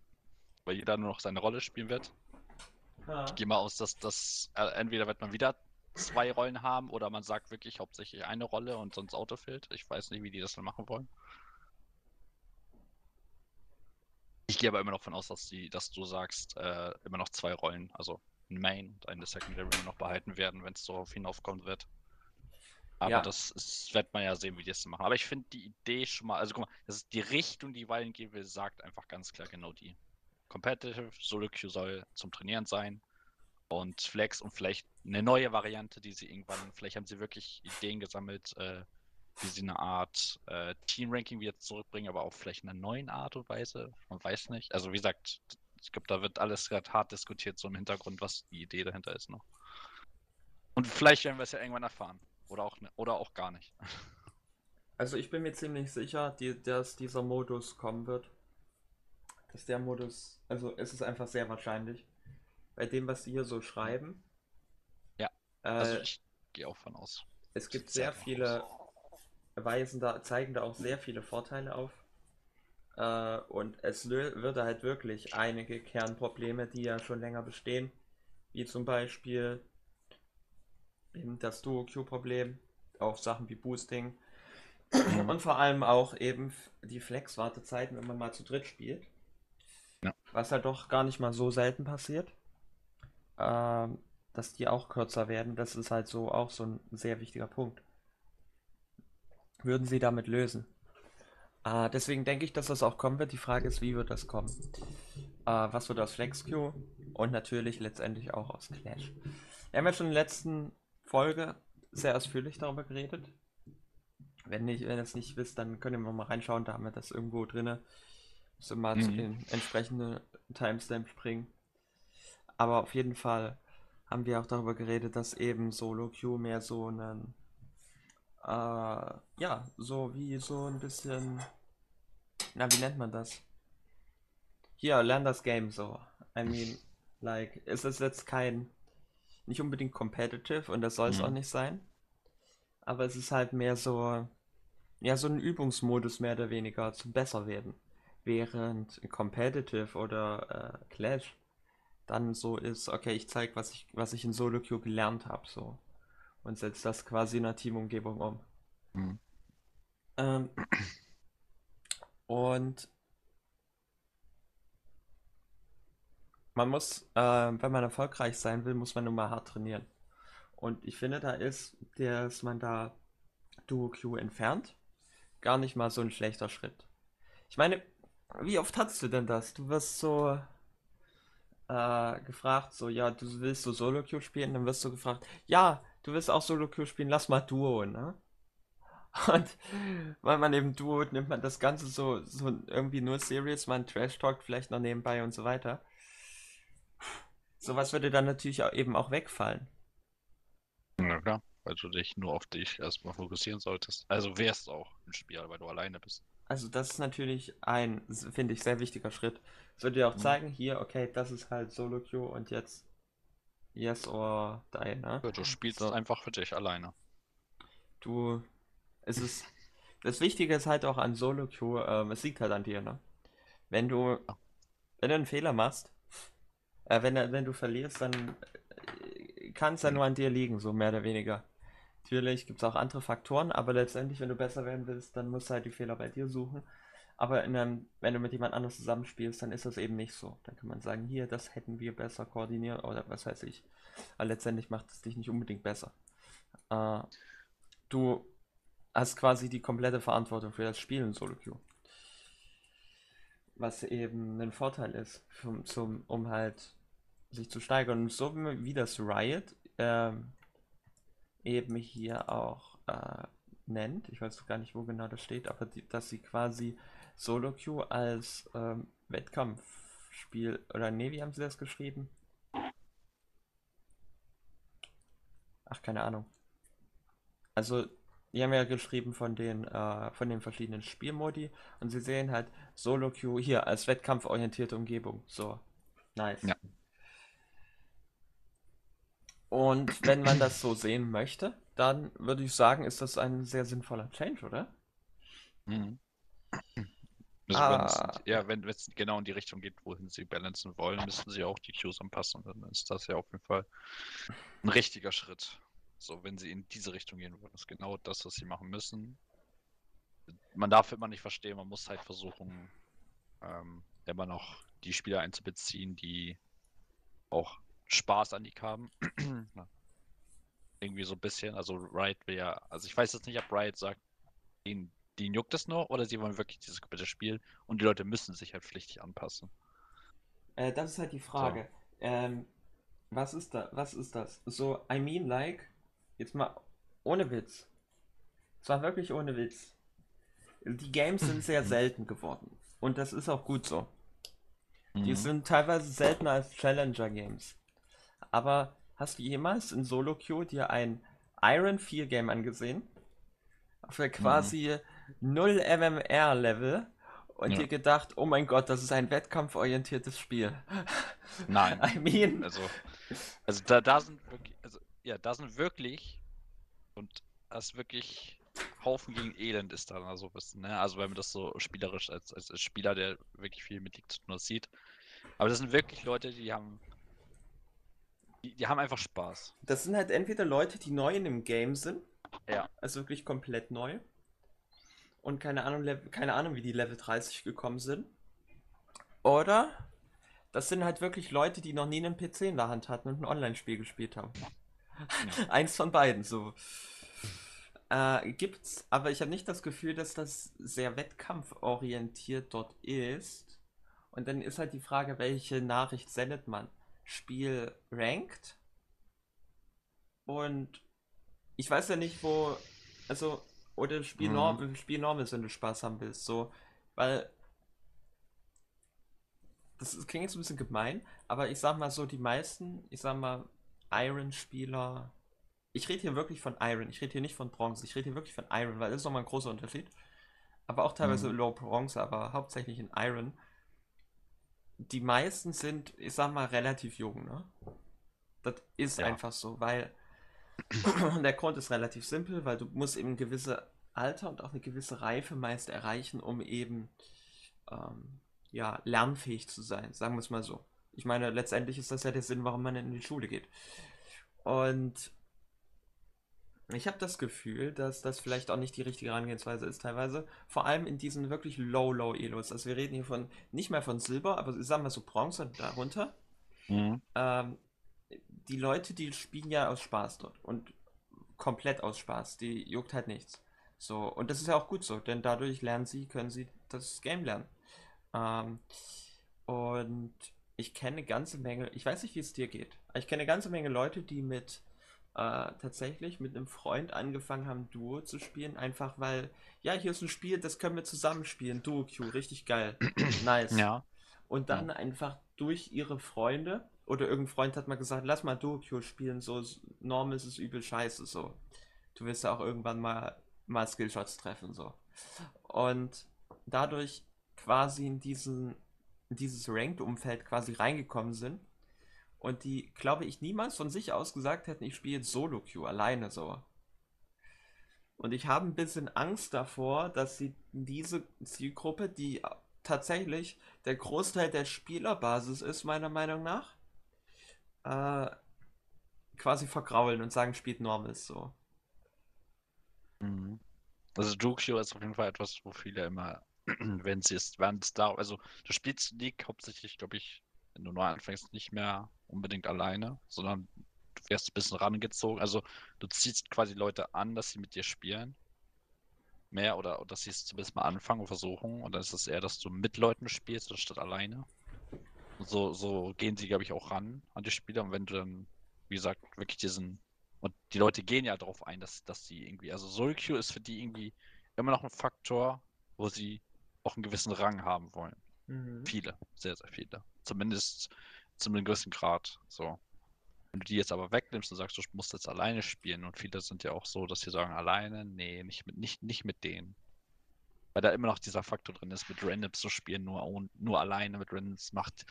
weil jeder nur noch seine Rolle spielen wird. Ja. Ich gehe mal aus, dass das äh, entweder wird man wieder zwei Rollen haben oder man sagt wirklich hauptsächlich eine Rolle und sonst Autofill. Ich weiß nicht, wie die das dann machen wollen. Ich gehe aber immer noch von aus, dass, die, dass du sagst, äh, immer noch zwei Rollen, also ein Main und eine Secondary noch behalten werden, wenn es darauf hinaufkommen wird. Aber ja. das ist, wird man ja sehen, wie die das machen. Aber ich finde die Idee schon mal, also guck mal, das ist die Richtung, die Weilen gehen will, sagt einfach ganz klar genau die. Competitive Solo Queue soll zum Trainieren sein und Flex und vielleicht eine neue Variante, die sie irgendwann, vielleicht haben sie wirklich Ideen gesammelt, äh, wie sie eine Art äh, Team-Ranking wieder zurückbringen, aber auch vielleicht in einer neuen Art und Weise. Man weiß nicht. Also wie gesagt, ich glaube, da wird alles gerade hart diskutiert, so im Hintergrund, was die Idee dahinter ist noch. Und vielleicht werden wir es ja irgendwann erfahren. Oder auch, ne, oder auch gar nicht. Also ich bin mir ziemlich sicher, die, dass dieser Modus kommen wird. ist der Modus, also es ist einfach sehr wahrscheinlich. Bei dem, was sie hier so schreiben. Ja. Äh, also ich gehe auch von aus. Es gibt sehr viele, weisen da, zeigen da auch sehr viele Vorteile auf. Äh, und es würde halt wirklich einige Kernprobleme, die ja schon länger bestehen, wie zum Beispiel eben das Duo-Q-Problem, auch Sachen wie Boosting mhm. und vor allem auch eben die Flex-Wartezeiten, wenn man mal zu dritt spielt. Ja. Was halt doch gar nicht mal so selten passiert. Äh, dass die auch kürzer werden, das ist halt so auch so ein sehr wichtiger Punkt. Würden sie damit lösen? Äh, deswegen denke ich, dass das auch kommen wird. Die Frage ist, wie wird das kommen? Äh, was wird aus FlexQ? Und natürlich letztendlich auch aus Clash. Wir haben ja schon in der letzten Folge sehr ausführlich darüber geredet. Wenn, nicht, wenn ihr es nicht wisst, dann könnt ihr mal reinschauen, da haben wir das irgendwo drin. So mal mhm. zu den entsprechenden Timestamp springen. Aber auf jeden Fall haben wir auch darüber geredet, dass eben Solo Q mehr so einen äh, ja, so wie so ein bisschen na, wie nennt man das? Hier, lern das Game so. I mean, like, es ist jetzt kein, nicht unbedingt competitive und das soll es mhm. auch nicht sein. Aber es ist halt mehr so, ja, so ein Übungsmodus mehr oder weniger zum besser werden. Während competitive oder äh, Clash dann so ist, okay, ich zeige, was ich, was ich in Solo Queue gelernt habe, so. Und setze das quasi in einer Teamumgebung um. Mhm. Ähm, und man muss, äh, wenn man erfolgreich sein will, muss man nun mal hart trainieren. Und ich finde, da ist, dass man da Duo Q entfernt, gar nicht mal so ein schlechter Schritt. Ich meine, wie oft hast du denn das? Du wirst so äh, gefragt, so, ja, du willst so Solo Q spielen, dann wirst du gefragt, ja, du willst auch Solo Q spielen, lass mal Duo, ne? Und weil man eben Duo nimmt man das Ganze so, so irgendwie nur serious, man Trash Talk vielleicht noch nebenbei und so weiter. Sowas würde dann natürlich auch eben auch wegfallen. Na klar, weil du dich nur auf dich erstmal fokussieren solltest. Also wärst auch ein Spieler, weil du alleine bist. Also das ist natürlich ein, finde ich, sehr wichtiger Schritt. Es würde dir auch mhm. zeigen, hier, okay, das ist halt Solo Queue und jetzt Yes or Die, ne? Ja, du spielst so. einfach für dich alleine. Du es ist. Das Wichtige ist halt auch an Solo Queue, ähm, es liegt halt an dir, ne? Wenn du. Wenn du einen Fehler machst, äh, wenn, wenn du verlierst, dann äh, kann es ja nur an dir liegen, so mehr oder weniger. Natürlich gibt es auch andere Faktoren, aber letztendlich, wenn du besser werden willst, dann musst du halt die Fehler bei dir suchen. Aber einem, wenn du mit jemand anderem zusammenspielst, dann ist das eben nicht so. Dann kann man sagen, hier, das hätten wir besser koordiniert oder was weiß ich. Aber letztendlich macht es dich nicht unbedingt besser. Äh, du hast quasi die komplette Verantwortung für das Spiel in Solo Queue. Was eben ein Vorteil ist, zum, um halt sich zu steigern. Und so wie das Riot ähm, eben hier auch äh, nennt, ich weiß gar nicht, wo genau das steht, aber die, dass sie quasi Solo Queue als ähm, Wettkampfspiel, oder nee, wie haben sie das geschrieben? Ach, keine Ahnung. Also die haben ja geschrieben von den, äh, von den verschiedenen Spielmodi und sie sehen halt Solo Queue hier als wettkampforientierte Umgebung. So, nice. Ja. Und wenn man das so sehen möchte, dann würde ich sagen, ist das ein sehr sinnvoller Change, oder? Mhm. Also ah. ja, wenn es genau in die Richtung geht, wohin sie balancen wollen, müssen sie auch die Queues anpassen. Dann ist das ja auf jeden Fall ein richtiger Schritt. So, wenn sie in diese Richtung gehen wollen, ist genau das, was sie machen müssen. Man darf immer nicht verstehen, man muss halt versuchen, ähm, immer noch die Spieler einzubeziehen, die auch Spaß an die haben. Irgendwie so ein bisschen. Also Riot will ja, also ich weiß jetzt nicht, ob Riot sagt, den, den juckt es nur oder sie wollen wirklich dieses komplette Spiel und die Leute müssen sich halt pflichtig anpassen. Äh, das ist halt die Frage. So. Ähm, was ist da, was ist das? So, I mean like, Jetzt mal ohne Witz. Es war wirklich ohne Witz. Die Games sind sehr selten geworden. Und das ist auch gut so. Die mhm. sind teilweise seltener als Challenger Games. Aber hast du jemals in Solo Queue dir ein Iron 4 Game angesehen? Für quasi mhm. 0 MMR Level und ja. dir gedacht, oh mein Gott, das ist ein wettkampforientiertes Spiel. Nein. I mean. Also, also da, da sind wirklich, also ja, da sind wirklich und das wirklich Haufen gegen Elend ist da so also, ein bisschen, ne? Also wenn man das so spielerisch als, als, als Spieler, der wirklich viel mit League zu tun sieht. Aber das sind wirklich Leute, die haben die, haben einfach Spaß. Das sind halt entweder Leute, die neu in dem Game sind. Ja. Also wirklich komplett neu. Und keine Ahnung, keine Ahnung, wie die Level 30 gekommen sind. Oder das sind halt wirklich Leute, die noch nie einen PC in der Hand hatten und ein Online-Spiel gespielt haben. Ja. Eins von beiden, so. Äh, gibt's, aber ich habe nicht das Gefühl, dass das sehr wettkampforientiert dort ist. Und dann ist halt die Frage, welche Nachricht sendet man? Spiel ranked? Und ich weiß ja nicht, wo, also, oder Spiel, mhm. Norm, Spiel normal, wenn du Spaß haben willst, so, weil das klingt jetzt ein bisschen gemein, aber ich sag mal so, die meisten, ich sag mal, Iron-Spieler ich rede hier wirklich von Iron, ich rede hier nicht von Bronze, ich rede hier wirklich von Iron, weil das ist nochmal ein großer Unterschied. Aber auch teilweise mhm. Low Bronze, aber hauptsächlich in Iron. Die meisten sind, ich sag mal, relativ jung, ne? Das ist ja. einfach so, weil der Grund ist relativ simpel, weil du musst eben ein gewisses Alter und auch eine gewisse Reife meist erreichen, um eben ähm, ja, lernfähig zu sein, sagen wir es mal so. Ich meine, letztendlich ist das ja der Sinn, warum man in die Schule geht. Und ich habe das Gefühl, dass das vielleicht auch nicht die richtige Herangehensweise ist, teilweise. Vor allem in diesen wirklich Low-Low-Elos. Also wir reden hier von nicht mehr von Silber, aber sagen wir so Bronze darunter. Mhm. Ähm, die Leute, die spielen ja aus Spaß dort und komplett aus Spaß. Die juckt halt nichts. So, und das ist ja auch gut so, denn dadurch lernen sie, können sie das Game lernen. Ähm, und ich kenne eine ganze Menge, ich weiß nicht, wie es dir geht, aber ich kenne eine ganze Menge Leute, die mit äh, tatsächlich mit einem Freund angefangen haben, Duo zu spielen, einfach weil, ja, hier ist ein Spiel, das können wir zusammen spielen, Duo Q, richtig geil, nice. Ja. Und dann ja. einfach durch ihre Freunde, oder irgendein Freund hat mal gesagt, lass mal Duo Q spielen, so Norm ist es übel scheiße, so. Du wirst ja auch irgendwann mal, mal Skillshots treffen, so. Und dadurch quasi in diesen, in dieses Ranked-Umfeld quasi reingekommen sind und die, glaube ich, niemals von sich aus gesagt hätten, ich spiele jetzt Solo-Queue alleine so. Und ich habe ein bisschen Angst davor, dass sie diese Zielgruppe, die tatsächlich der Großteil der Spielerbasis ist, meiner Meinung nach, äh, quasi vergraulen und sagen, spielt Normals so. Mhm. Also Jukio ist auf jeden Fall etwas, wo viele immer, wenn sie es, wenn es da, also du spielst League hauptsächlich, glaube ich, wenn du neu anfängst, nicht mehr unbedingt alleine, sondern du wirst ein bisschen rangezogen. Also du ziehst quasi Leute an, dass sie mit dir spielen. Mehr oder, oder dass sie es zumindest mal anfangen und versuchen. Und dann ist es eher, dass du mit Leuten spielst, anstatt alleine. Und so, so gehen sie, glaube ich, auch ran an die Spieler. Und wenn du dann, wie gesagt, wirklich diesen. Und die Leute gehen ja darauf ein, dass, dass sie irgendwie. Also Soul Q ist für die irgendwie immer noch ein Faktor, wo sie auch einen gewissen Rang haben wollen. Mhm. Viele, sehr, sehr viele. Zumindest zu einem gewissen Grad. So. Wenn du die jetzt aber wegnimmst und sagst, du musst jetzt alleine spielen, und viele sind ja auch so, dass sie sagen, alleine, nee, nicht mit, nicht, nicht mit denen. Weil da immer noch dieser Faktor drin ist, mit Randoms zu spielen, nur, nur alleine mit Randoms macht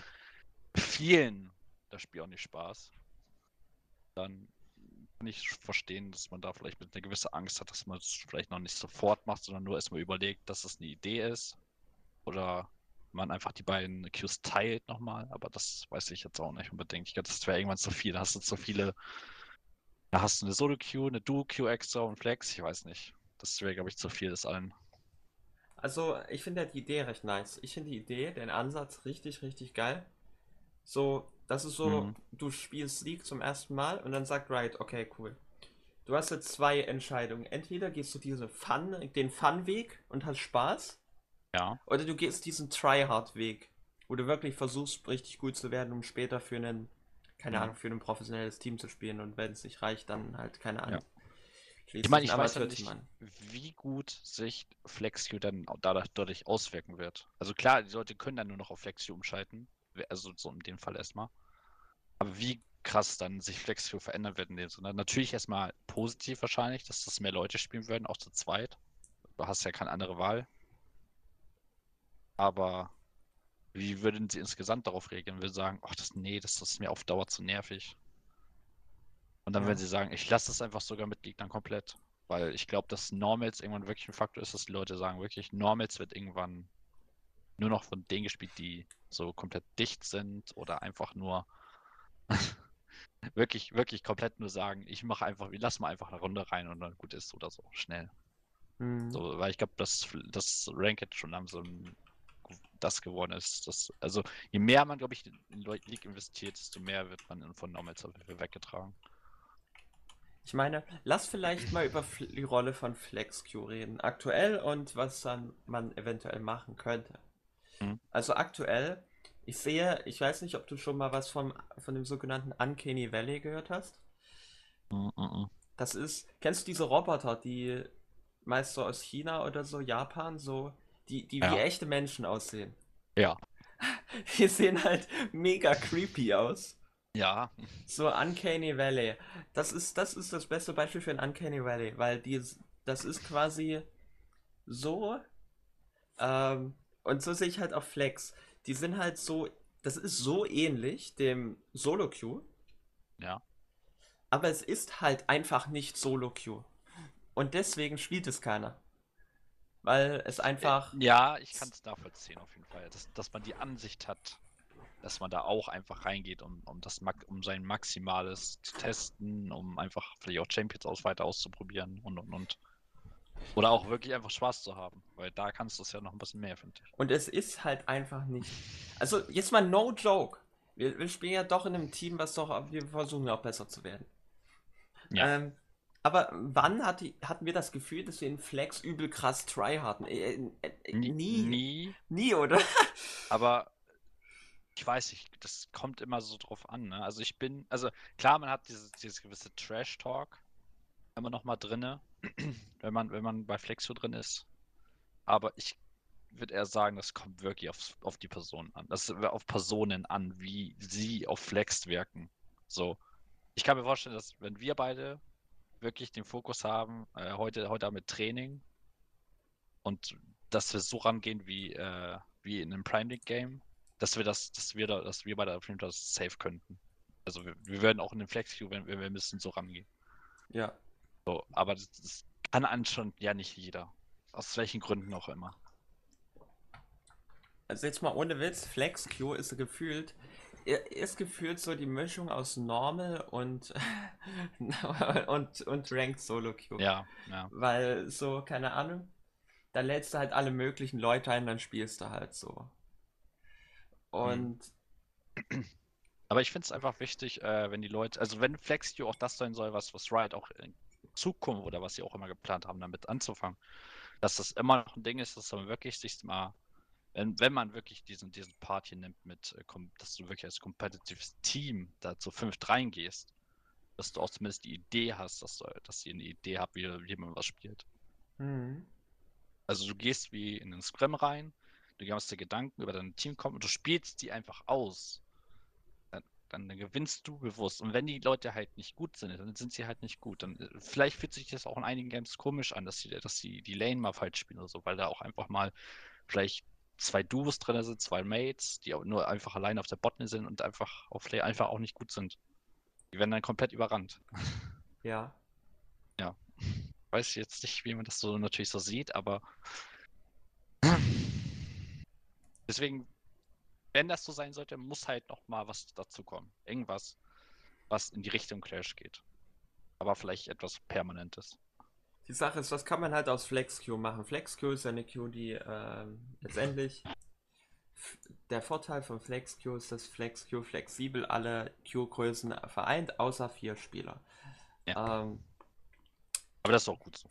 vielen das Spiel auch nicht Spaß. Dann kann ich verstehen, dass man da vielleicht mit einer gewissen Angst hat, dass man es vielleicht noch nicht sofort macht, sondern nur erstmal überlegt, dass es eine Idee ist. Oder man einfach die beiden Queues teilt nochmal, aber das weiß ich jetzt auch nicht unbedingt. Ich glaube, das wäre irgendwann zu viel. Da hast du zu viele. Da hast du eine Solo-Queue, eine Duo-Queue extra und Flex. Ich weiß nicht. Das wäre, glaube ich, zu viel des allen. Also, ich finde ja die Idee recht nice. Ich finde die Idee, den Ansatz richtig, richtig geil. So, das ist so, mhm. du spielst League zum ersten Mal und dann sagt Riot, okay, cool. Du hast jetzt zwei Entscheidungen. Entweder gehst du diese Fun, den Fun-Weg und hast Spaß, ja. Oder du gehst diesen Tryhard-Weg, wo du wirklich versuchst, richtig gut zu werden, um später für einen, keine mhm. Ahnung, für ein professionelles Team zu spielen und wenn es nicht reicht, dann halt, keine Ahnung. Ja. Ich meine, ich weiß ja nicht, wie gut sich FlexQ dann dadurch, dadurch auswirken wird. Also klar, die Leute können dann nur noch auf FlexQ umschalten, also so in dem Fall erstmal. Aber wie krass dann sich FlexQ verändern wird in dem Sinne. Natürlich erstmal positiv wahrscheinlich, dass das mehr Leute spielen würden, auch zu zweit. Du hast ja keine andere Wahl. Aber wie würden sie insgesamt darauf reagieren? Wir sagen, ach, das, nee, das ist mir auf Dauer zu nervig. Und dann ja. werden sie sagen, ich lasse es einfach sogar mit Gegnern komplett. Weil ich glaube, dass Normals irgendwann wirklich ein Faktor ist, dass die Leute sagen, wirklich, Normals wird irgendwann nur noch von denen gespielt, die so komplett dicht sind oder einfach nur wirklich, wirklich komplett nur sagen, ich mache einfach, wir lassen mal einfach eine Runde rein und dann gut ist oder so, schnell. Mhm. So, weil ich glaube, dass das Ranked schon langsam das geworden ist. Das, also je mehr man, glaube ich, in League investiert, desto mehr wird man von Normals weggetragen. Ich meine, lass vielleicht mal über die Rolle von FlexQ reden. Aktuell und was dann man eventuell machen könnte. Mhm. Also aktuell, ich sehe, ich weiß nicht, ob du schon mal was vom, von dem sogenannten Uncanny Valley gehört hast. Mhm. Das ist, kennst du diese Roboter, die meist so aus China oder so, Japan, so, die, die ja. wie echte Menschen aussehen? Ja. Die sehen halt mega creepy aus. Ja. So Uncanny Valley. Das ist, das ist das beste Beispiel für ein Uncanny Valley, weil die, das ist quasi so. Ähm, und so sehe ich halt auch Flex. Die sind halt so. Das ist so ähnlich dem Solo Q. Ja. Aber es ist halt einfach nicht Solo Q. Und deswegen spielt es keiner. Weil es einfach. Ja, ich kann es nachvollziehen auf jeden Fall. Dass, dass man die Ansicht hat, dass man da auch einfach reingeht, um, um, das, um sein Maximales zu testen, um einfach vielleicht auch Champions aus weiter auszuprobieren und und und. Oder auch wirklich einfach Spaß zu haben, weil da kannst du es ja noch ein bisschen mehr, finde ich. Und es ist halt einfach nicht. Also jetzt mal no joke. Wir, wir spielen ja doch in einem Team, was doch, wir versuchen ja auch besser zu werden. Ja. Ähm, aber wann hat die, hatten wir das Gefühl, dass wir in Flex übel krass try hatten? Äh, äh, äh, nie, nie. Nie, oder? Aber ich weiß nicht, das kommt immer so drauf an. Ne? Also ich bin, also klar, man hat dieses, dieses gewisse Trash-Talk immer noch mal drinne, wenn man, wenn man bei Flexo drin ist. Aber ich würde eher sagen, das kommt wirklich auf, auf die Person an. Das ist auf Personen an, wie sie auf Flex wirken. So. Ich kann mir vorstellen, dass wenn wir beide wirklich den Fokus haben, äh, heute, heute mit Training und dass wir so rangehen wie, äh, wie in einem Prime League Game, dass wir das, dass wir da, dass wir beide auf jeden Fall safe könnten. Also wir, wir werden auch in den Flex Queue, wenn, wenn wir müssen, so rangehen. Ja. So, aber das, das kann an schon ja nicht jeder. Aus welchen Gründen auch immer. Also jetzt mal ohne Witz, Flex Queue ist gefühlt, ist gefühlt so die Mischung aus Normal und und, und Ranked Solo Queue. Ja, ja. Weil so, keine Ahnung, da lädst du halt alle möglichen Leute ein, dann spielst du halt so. Und. Aber ich finde es einfach wichtig, äh, wenn die Leute, also wenn FlexQ auch das sein soll, was, was Riot auch in Zukunft oder was sie auch immer geplant haben, damit anzufangen, dass das immer noch ein Ding ist, dass man wirklich sich mal, wenn, wenn man wirklich diesen, diesen Part hier nimmt mit, äh, dass du wirklich als kompetitives Team da zu fünft reingehst, dass du auch zumindest die Idee hast, dass, du, dass sie eine Idee habt, wie, wie man was spielt. Mhm. Also du gehst wie in den Scrum rein, du machst dir Gedanken über dein Team kommen und du spielst die einfach aus, dann, dann, gewinnst du bewusst. Und wenn die Leute halt nicht gut sind, dann sind sie halt nicht gut. Dann äh, vielleicht fühlt sich das auch in einigen Games komisch an, dass sie, dass sie die Lane mal falsch spielen oder so, weil da auch einfach mal vielleicht zwei Duos drin sind, zwei Mates, die nur einfach allein auf der Botne sind und einfach auf Lane einfach auch nicht gut sind. Die werden dann komplett überrannt. Ja. Ja. Weiß jetzt nicht, wie man das so natürlich so sieht, aber Deswegen, wenn das so sein sollte, muss halt noch mal was dazu kommen. Irgendwas, was in die Richtung Clash geht. Aber vielleicht etwas Permanentes. Die Sache ist, was kann man halt aus FlexQ machen? FlexQ ist eine Q, die ähm, letztendlich der Vorteil von FlexQ ist, dass FlexQ flexibel alle Q-Größen vereint, außer vier Spieler. Ja. Ähm, Aber das ist auch gut so.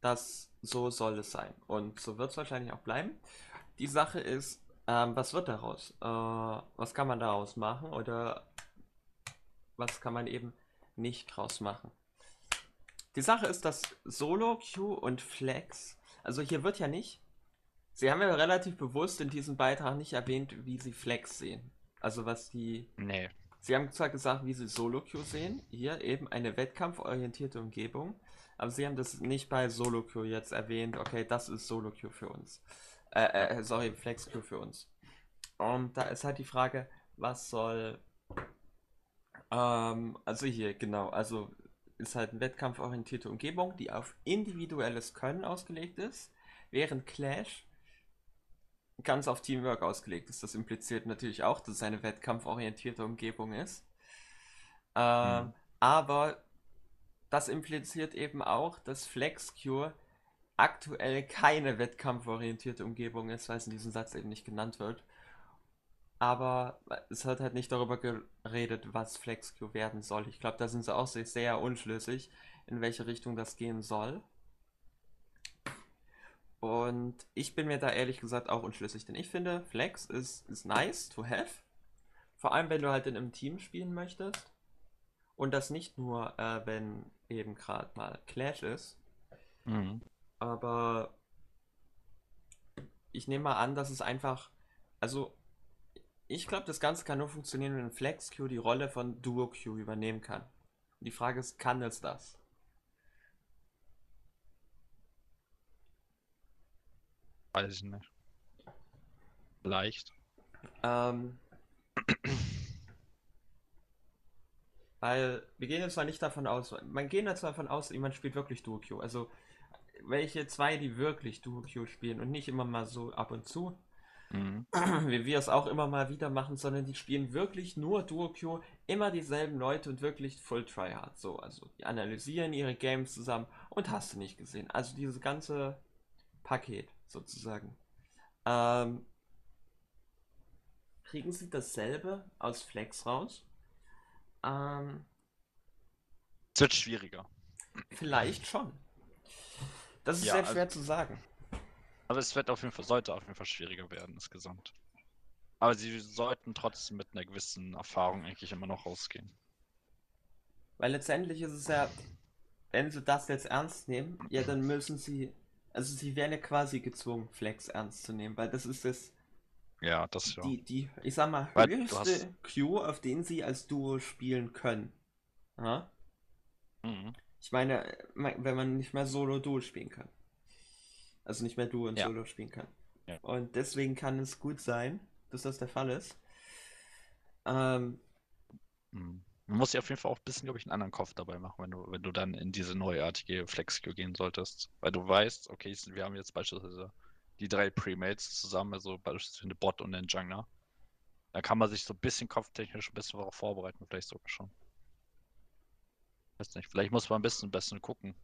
Das so soll es sein. Und so wird es wahrscheinlich auch bleiben die Sache ist, ähm, was wird daraus? Äh, was kann man daraus machen oder was kann man eben nicht draus machen? Die Sache ist, dass Solo, Q und Flex, also hier wird ja nicht, sie haben ja relativ bewusst in diesem Beitrag nicht erwähnt, wie sie Flex sehen. Also was die. Nee. Sie haben zwar gesagt, wie sie Solo Q sehen, hier eben eine wettkampforientierte Umgebung, aber sie haben das nicht bei Solo Q jetzt erwähnt, okay, das ist Solo Q für uns. Äh, äh, sorry, Flex Queue für uns. Und da ist halt die Frage, was soll. Ähm, also hier, genau, also ist halt eine wettkampforientierte Umgebung, die auf individuelles Können ausgelegt ist, während Clash ganz auf Teamwork ausgelegt ist. Das impliziert natürlich auch, dass es eine wettkampforientierte Umgebung ist. Ähm, mhm. Aber das impliziert eben auch, dass FlexCure aktuell keine wettkampforientierte Umgebung ist, weil es in diesem Satz eben nicht genannt wird. Aber es hat halt nicht darüber geredet, was FlexQ werden soll. Ich glaube, da sind sie auch sehr unschlüssig, in welche Richtung das gehen soll. Und ich bin mir da ehrlich gesagt auch unschlüssig, denn ich finde, Flex ist, ist nice to have. Vor allem, wenn du halt in einem Team spielen möchtest. Und das nicht nur, äh, wenn eben gerade mal Clash ist. Mhm. Aber ich nehme mal an, dass es einfach. Also, ich glaube, das Ganze kann nur funktionieren, wenn Flex Q die Rolle von Duo Q übernehmen kann. Und die Frage ist, kann es das? Weiß ich nicht. Leicht. Ähm, weil wir gehen jetzt zwar nicht davon aus, man geht jetzt davon aus, jemand spielt wirklich Duo Q. Also welche zwei, die wirklich Duo Q spielen und nicht immer mal so ab und zu, mhm. wie wir es auch immer mal wieder machen, sondern die spielen wirklich nur Duo Q, immer dieselben Leute und wirklich Full Tryhard. So, also die analysieren ihre Games zusammen und hast du nicht gesehen. Also dieses ganze Paket sozusagen. Ähm, kriegen sie dasselbe aus Flex raus? Ähm, es wird schwieriger. Vielleicht schon. Das ist ja, sehr schwer also, zu sagen. Aber es wird auf jeden Fall, sollte auf jeden Fall schwieriger werden insgesamt. Aber sie sollten trotzdem mit einer gewissen Erfahrung eigentlich immer noch rausgehen. Weil letztendlich ist es ja, wenn sie das jetzt ernst nehmen, ja, dann müssen sie also sie werden ja quasi gezwungen, Flex ernst zu nehmen, weil das ist das. Ja, das ja. Die, die, ich sag mal, weil höchste hast... Q, auf den sie als Duo spielen können. Ja? Mhm. Ich meine, wenn man nicht mehr Solo-Duo spielen kann. Also nicht mehr Duo und ja. Solo spielen kann. Ja. Und deswegen kann es gut sein, dass das der Fall ist. Ähm, mhm. Man muss ja auf jeden Fall auch ein bisschen, glaube ich, einen anderen Kopf dabei machen, wenn du, wenn du dann in diese neuartige Flex-Queue gehen solltest. Weil du weißt, okay, wir haben jetzt beispielsweise die drei Premates zusammen, also beispielsweise eine Bot und einen Jungler. Da kann man sich so ein bisschen kopftechnisch ein bisschen darauf vorbereiten, vielleicht sogar schon. Weiß nicht, vielleicht muss man ein bisschen besser gucken.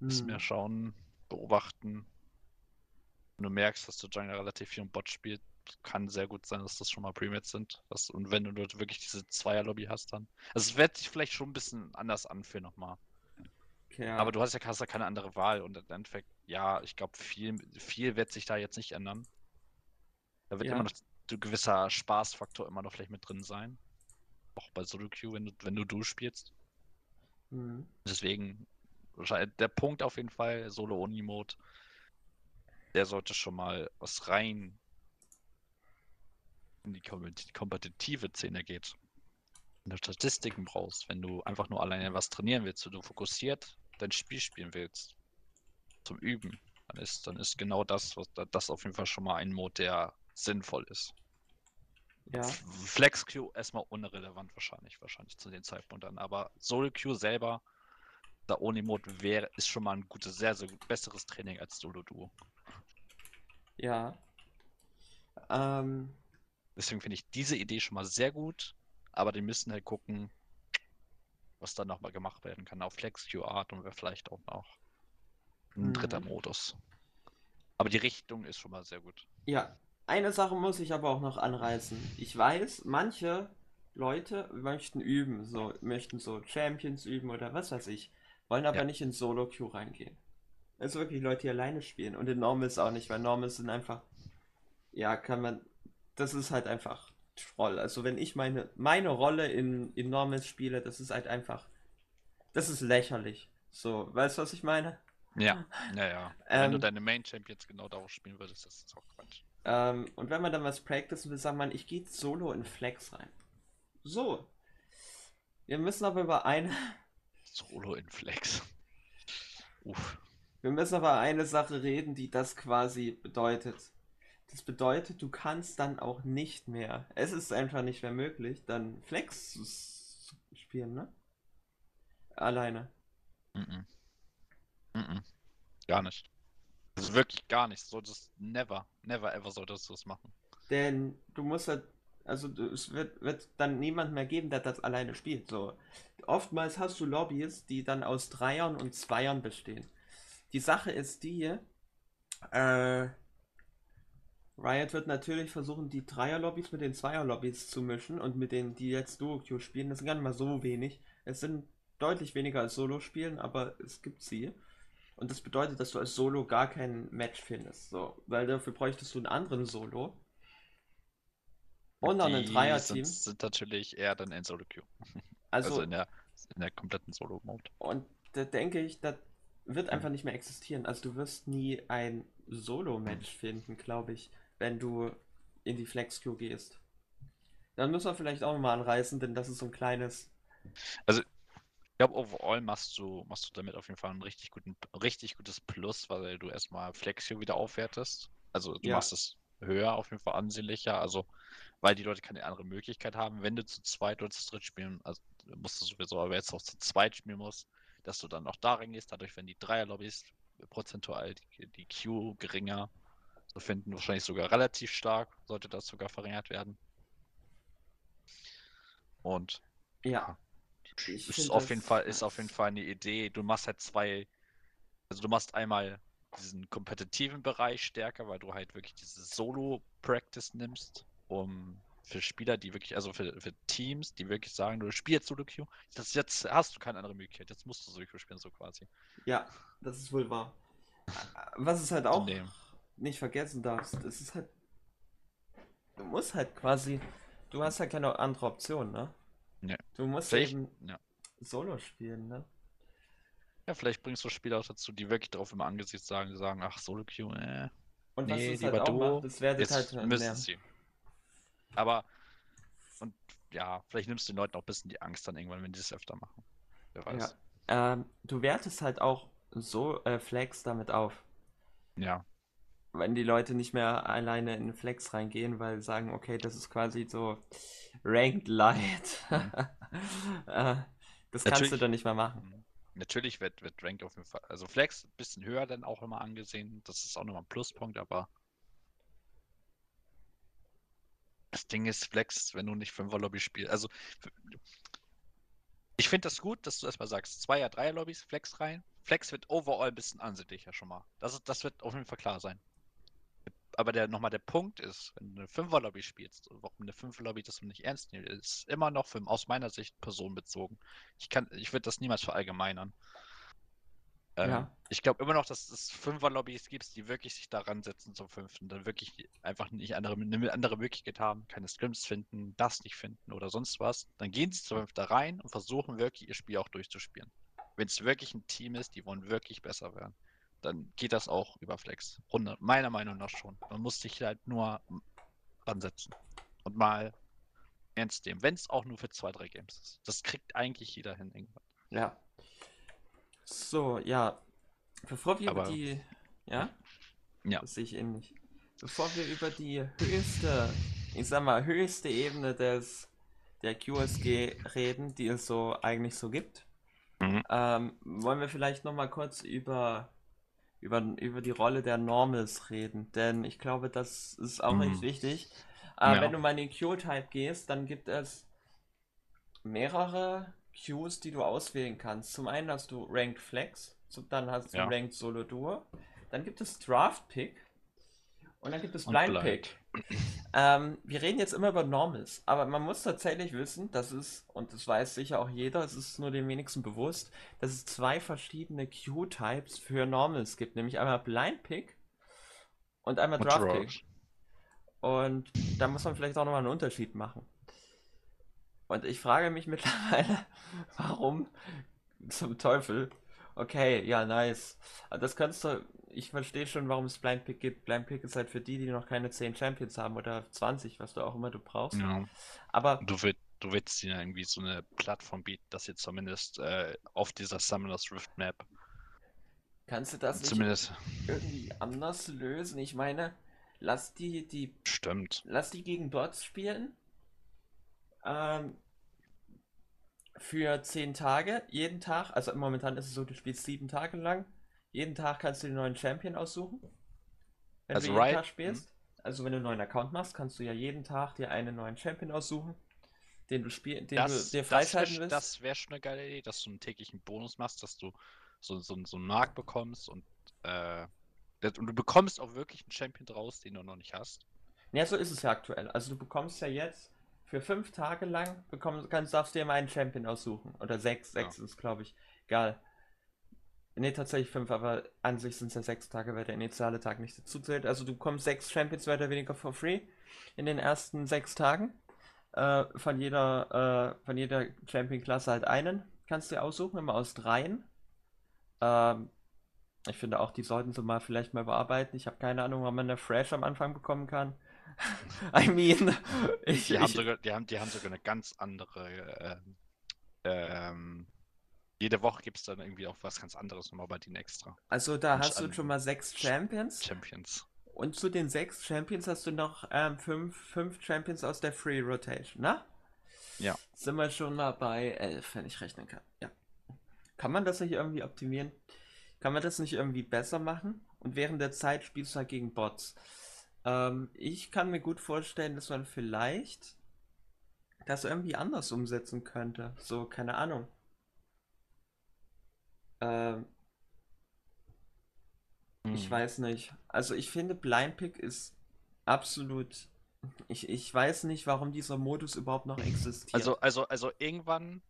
Ein bisschen hm. mehr schauen, beobachten. Wenn du merkst, dass der Jungler relativ viel im Bot spielt, kann sehr gut sein, dass das schon mal Premades sind. Das, und wenn du dort wirklich diese Zweier-Lobby hast, dann. Also es wird sich vielleicht schon ein bisschen anders anfühlen nochmal. Okay, Aber du hast ja, hast ja keine andere Wahl und im Endeffekt, ja, ich glaube, viel, viel wird sich da jetzt nicht ändern. Da wird ja. immer noch ein gewisser Spaßfaktor immer noch vielleicht mit drin sein. Auch bei Solo Q, wenn du, wenn du du spielst. Mhm. Deswegen, der Punkt auf jeden Fall, Solo-Oni-Mode, der sollte schon mal was rein in die kompetitive Szene geht, wenn du Statistiken brauchst, wenn du einfach nur alleine was trainieren willst, wenn du fokussiert dein Spiel spielen willst, zum Üben, dann ist, dann ist genau das, was das auf jeden Fall schon mal ein Mode, der sinnvoll ist. Ja. Flex Q erstmal unrelevant wahrscheinlich, wahrscheinlich zu dem Zeitpunkt dann. Aber Solo Q selber, da ohne Mode wäre, ist schon mal ein gutes, sehr, sehr gut, besseres Training als Solo Duo. Ja. Ähm, Deswegen finde ich diese Idee schon mal sehr gut, aber die müssen halt gucken, was dann nochmal gemacht werden kann auf FlexQ-Art und vielleicht auch noch ein mhm. dritter Modus. Aber die Richtung ist schon mal sehr gut. Ja, eine Sache muss ich aber auch noch anreißen. Ich weiß, manche Leute möchten üben, so möchten so Champions üben oder was weiß ich, wollen aber ja. nicht in Solo Queue reingehen. Also wirklich Leute, die alleine spielen und in Normals auch nicht, weil Normals sind einfach, ja, kann man das ist halt einfach Troll. Also wenn ich meine, meine Rolle in, in Normals spiele, das ist halt einfach, das ist lächerlich. So, weißt du, was ich meine? Ja, ja, ja. Ähm, wenn du deine Main Champions genau darauf spielen würdest, das ist auch Quatsch. Ähm, und wenn man dann was practicen will, sagt man, ich gehe solo in Flex rein. So. Wir müssen aber über eine. Solo in Flex. Uff. Wir müssen aber eine Sache reden, die das quasi bedeutet. Das bedeutet, du kannst dann auch nicht mehr. Es ist einfach nicht mehr möglich, dann Flex zu spielen, ne? Alleine. Mm -mm. Mm gar nicht. Also wirklich gar nicht. So das never, never ever solltest du das machen. Denn du musst halt, also es wird, wird dann niemand mehr geben, der das alleine spielt. So. Oftmals hast du Lobbys, die dann aus Dreiern und Zweiern bestehen. Die Sache ist die, äh, Riot wird natürlich versuchen, die Dreier-Lobbys mit den Zweier-Lobbys zu mischen und mit denen, die jetzt Duo-Queue spielen, das sind gar nicht mal so wenig. Es sind deutlich weniger als Solo spielen, aber es gibt sie. Und das bedeutet, dass du als Solo gar kein Match findest. So, weil dafür bräuchtest du einen anderen Solo. Und dann ein Dreier-Team. Sind, sind natürlich eher dann ein Solo-Queue. Also, also, in, der, in der kompletten Solo-Mode. Und da denke ich, das wird einfach nicht mehr existieren. Also du wirst nie ein Solo-Match finden, glaube ich, wenn du in die Flex-Queue gehst. Dann müssen wir vielleicht auch nochmal anreißen, denn das ist so ein kleines. Also ich glaube, overall machst du, machst du damit auf jeden Fall ein richtig, guten, richtig gutes Plus, weil du erstmal Flexio wieder aufwertest. Also du ja. machst es höher, auf jeden Fall ansehnlicher. Also, weil die Leute keine andere Möglichkeit haben, wenn du zu zweit oder zu dritt spielen, also musst du sowieso, aber jetzt auch zu zweit spielen musst, dass du dann auch da reingehst. Dadurch werden die Dreier-Lobbys prozentual die, die Q geringer. So finden wahrscheinlich sogar relativ stark, sollte das sogar verringert werden. Und ja. Ich ist auf jeden Fall, ist auf jeden Fall eine Idee. Du machst halt zwei, also du machst einmal diesen kompetitiven Bereich stärker, weil du halt wirklich diese Solo-Practice nimmst, um für Spieler, die wirklich, also für, für Teams, die wirklich sagen, du spielst Solo Queue, das, jetzt hast du keine andere Möglichkeit, jetzt musst du Solo Queue spielen, so quasi. Ja, das ist wohl wahr. Was es halt auch nicht vergessen darfst, das ist halt, du musst halt quasi, du hast halt keine andere Option, ne? Ja. Du musst vielleicht, eben ja. Solo spielen, ne? Ja, vielleicht bringst du Spieler auch dazu, die wirklich drauf im Angesicht sagen, sagen, ach, Solo Queue, äh. Und nee, was lieber halt du, macht, das werdet halt müssen sie. Aber, und ja, vielleicht nimmst du den Leuten auch ein bisschen die Angst dann irgendwann, wenn die das öfter machen. Wer weiß. Ja. Ähm, du wertest halt auch so äh, Flex damit auf. Ja. Wenn die Leute nicht mehr alleine in Flex reingehen, weil sie sagen, okay, das ist quasi so Ranked Light. Mhm. Äh, das Natürlich, kannst du dann nicht mehr machen. Mhm. Natürlich wird, wird Ranked auf jeden Fall, also Flex ein bisschen höher dann auch immer angesehen. Das ist auch nochmal ein Pluspunkt, aber das Ding ist Flex, wenn du nicht Fünfer-Lobby spielst. Also ich finde das gut, dass du erstmal sagst, Zweier, Dreier Lobbys, Flex rein. Flex wird overall ein bisschen ansehnlicher schon mal. Das, das wird auf jeden Fall klar sein aber der nochmal der Punkt ist, wenn du eine Fünfer-Lobby spielst, warum eine Fünfer-Lobby das nicht ernst nimmt, ist immer noch für, aus meiner Sicht personenbezogen. Ich ich würde das niemals verallgemeinern. Ähm, ja. Ich glaube immer noch, dass es Fünfer-Lobbys gibt, die wirklich sich daran setzen zum Fünften, dann wirklich einfach nicht andere, eine andere Möglichkeit haben, keine Scrims finden, das nicht finden oder sonst was. Dann gehen sie zum Fünften rein und versuchen wirklich ihr Spiel auch durchzuspielen. Wenn es wirklich ein Team ist, die wollen wirklich besser werden dann geht das auch über Flex. Runde, meiner Meinung nach schon. Man muss sich halt nur ansetzen und mal ernst nehmen, wenn es auch nur für zwei, drei Games ist. Das kriegt eigentlich jeder hin irgendwann. Ja. So, ja. Bevor wir Aber, über die. Ja? Ja. Das sehe ich ähnlich. Bevor wir über die höchste, ich sag mal, höchste Ebene des der QSG reden, die es so eigentlich so gibt, mhm. ähm, wollen wir vielleicht nochmal kurz über über, über die Rolle der Normals reden, denn ich glaube, das ist auch mhm. recht wichtig. Äh, ja. Wenn du mal in den Q-Type gehst, dann gibt es mehrere Qs, die du auswählen kannst. Zum einen hast du Ranked Flex, dann hast du ja. Ranked Solo Duo, dann gibt es Draft Pick und dann gibt es Blind, Blind. Pick. Ähm, wir reden jetzt immer über Normals, aber man muss tatsächlich wissen, dass es, und das weiß sicher auch jeder, es ist nur den wenigsten bewusst, dass es zwei verschiedene Q-Types für Normals gibt, nämlich einmal Blind Pick und einmal Draft Pick. Und da muss man vielleicht auch nochmal einen Unterschied machen. Und ich frage mich mittlerweile, warum zum Teufel. Okay, ja, nice. Das kannst du ich verstehe schon, warum es Blind Pick gibt. Blind Pick ist halt für die, die noch keine 10 Champions haben oder 20, was du auch immer du brauchst. Ja. Aber du willst, du willst ihnen irgendwie so eine Plattform bieten, dass sie zumindest äh, auf dieser Summoners Rift Map Kannst du das Zumindest. irgendwie anders lösen? Ich meine, lass die, die. Stimmt. Lass die gegen Bots spielen. Ähm, für zehn Tage, jeden Tag. Also momentan ist es so, du spielst sieben Tage lang. Jeden Tag kannst du den neuen Champion aussuchen. Wenn also du jeden right. Tag spielst. Hm. Also wenn du einen neuen Account machst, kannst du ja jeden Tag dir einen neuen Champion aussuchen, den du spiel den das, du dir freischalten das willst. Das wäre schon eine geile Idee, dass du einen täglichen Bonus machst, dass du so, so, so einen Mark bekommst und, äh, und du bekommst auch wirklich einen Champion draus, den du noch nicht hast. Ja, so ist es ja aktuell. Also du bekommst ja jetzt für fünf Tage lang bekommst, kannst, darfst du dir mal einen Champion aussuchen. Oder sechs, sechs ja. ist glaube ich. Egal. Ne, tatsächlich fünf, aber an sich sind es ja sechs Tage, weil der initiale Tag nicht dazu zählt. Also du bekommst sechs Champions weiter oder weniger for free in den ersten sechs Tagen. Äh, von jeder, äh, von jeder Champion-Klasse halt einen kannst du dir aussuchen, immer aus dreien. Ähm, ich finde auch, die sollten sie mal vielleicht mal bearbeiten. Ich habe keine Ahnung, wann man eine Fresh am Anfang bekommen kann. I mean, ich, die, ich, haben sogar, die, haben, die haben sogar eine ganz andere. Äh, ähm, jede Woche gibt es dann irgendwie auch was ganz anderes nochmal bei denen extra. Also da Und hast du schon mal sechs Champions. Champions. Und zu den sechs Champions hast du noch ähm, fünf, fünf Champions aus der Free Rotation, ne? Ja. Sind wir schon mal bei elf, wenn ich rechnen kann. Ja. Kann man das nicht irgendwie optimieren? Kann man das nicht irgendwie besser machen? Und während der Zeit spielst du halt gegen Bots. Ähm, ich kann mir gut vorstellen, dass man vielleicht das irgendwie anders umsetzen könnte. So, keine Ahnung. Ähm, hm. Ich weiß nicht. Also ich finde Blind Pick ist absolut. Ich, ich weiß nicht, warum dieser Modus überhaupt noch existiert. Also, also, also irgendwann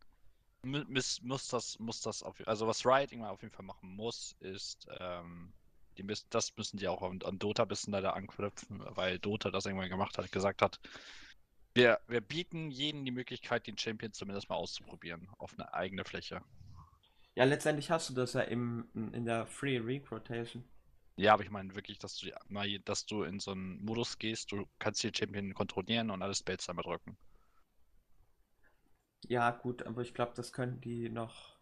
muss, muss das, muss das auf, also was Riot irgendwann auf jeden Fall machen muss, ist, ähm, die müssen, das müssen die auch an, an Dota ein bisschen leider anknüpfen, weil Dota das irgendwann gemacht hat, gesagt hat, wir, wir bieten jedem die Möglichkeit, den Champion zumindest mal auszuprobieren, auf eine eigene Fläche. Ja, letztendlich hast du das ja im, in der Free Reek Rotation. Ja, aber ich meine wirklich, dass du mal, dass du in so einen Modus gehst, du kannst den Champion kontrollieren und alle Spells einmal drücken. Ja, gut, aber ich glaube, das können die noch.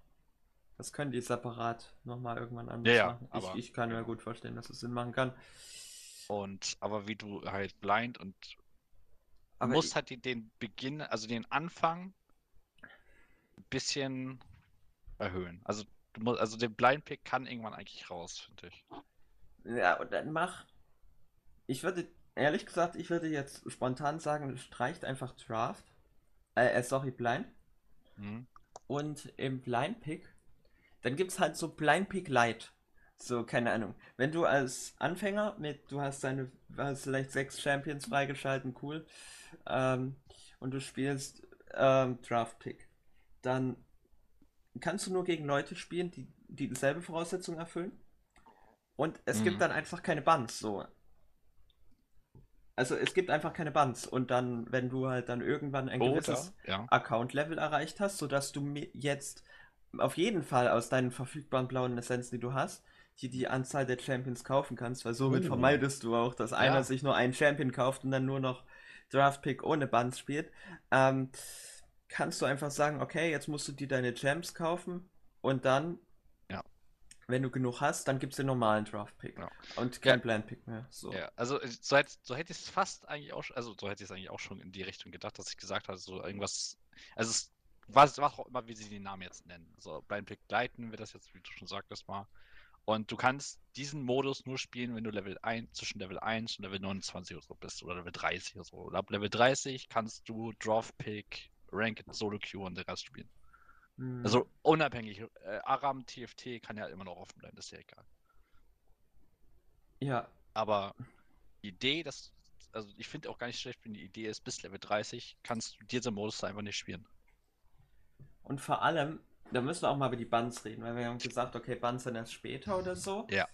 Das können die separat nochmal irgendwann anders ja, machen. Ja, ich, ich, kann mir gut vorstellen, dass es Sinn machen kann. Und aber wie du halt blind und aber musst halt den, den Beginn, also den Anfang ein bisschen erhöhen. Also du musst, also den Blind Pick kann irgendwann eigentlich raus, finde ich. Ja, und dann mach. Ich würde, ehrlich gesagt, ich würde jetzt spontan sagen, streicht einfach Draft. Äh, äh sorry, Blind. Mhm. Und im Blind Pick, dann gibt es halt so Blind Pick Light. So, keine Ahnung. Wenn du als Anfänger mit, du hast deine, hast vielleicht sechs Champions freigeschalten, cool. Ähm, und du spielst ähm, Draft Pick. Dann kannst du nur gegen Leute spielen, die, die dieselbe Voraussetzung erfüllen. Und es mhm. gibt dann einfach keine Buns, so. Also es gibt einfach keine Buns. Und dann, wenn du halt dann irgendwann ein gewisses ja. Account-Level erreicht hast, sodass du jetzt auf jeden Fall aus deinen verfügbaren blauen Lizenzen, die du hast, die die Anzahl der Champions kaufen kannst, weil somit uh. vermeidest du auch, dass ja. einer sich nur einen Champion kauft und dann nur noch Draft-Pick ohne Buns spielt. Ähm, kannst du einfach sagen, okay, jetzt musst du dir deine Champs kaufen und dann wenn du genug hast, dann gibt es den normalen Draft-Pick. Ja. Und kein ja. Blend-Pick mehr. So. Ja, also äh, so, hätte, so hätte ich es fast eigentlich auch also so hätte ich es eigentlich auch schon in die Richtung gedacht, dass ich gesagt habe, so irgendwas. Also es war, war auch immer, wie sie den Namen jetzt nennen. Also Blind-Pick gleiten wir das jetzt, wie du schon sagtest, mal. Und du kannst diesen Modus nur spielen, wenn du Level 1, zwischen Level 1 und Level 29 oder so bist, oder Level 30 oder so. Und ab Level 30 kannst du Draft-Pick, Rank, Solo Queue und den Rest spielen. Mhm. Also unabhängig. Äh, Aram, TFT kann ja immer noch offen bleiben, das ist ja egal. Ja. Aber die Idee, dass. Also ich finde auch gar nicht schlecht, wenn die Idee ist, bis Level 30 kannst du diese Modus einfach nicht spielen. Und vor allem, da müssen wir auch mal über die Buns reden, weil wir haben gesagt, okay, Buns sind erst später oder so. Ja.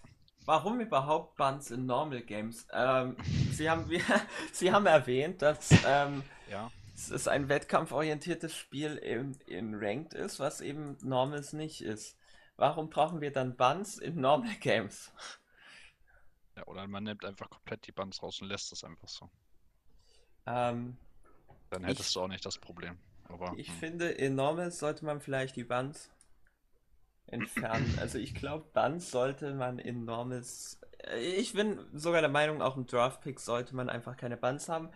Warum überhaupt Buns in Normal Games? Ähm, sie, haben, sie haben erwähnt, dass ähm, ja es ein wettkampforientiertes Spiel in, in Ranked ist, was eben Normals nicht ist. Warum brauchen wir dann Buns in Normal Games? Ja, oder man nimmt einfach komplett die Buns raus und lässt das einfach so. Ähm, dann hättest ich, du auch nicht das Problem. Aber, ich hm. finde, in Normals sollte man vielleicht die Buns entfernen. Also ich glaube, dann sollte man in Normals. Äh, ich bin sogar der Meinung, auch im Draft-Pick sollte man einfach keine Buns haben.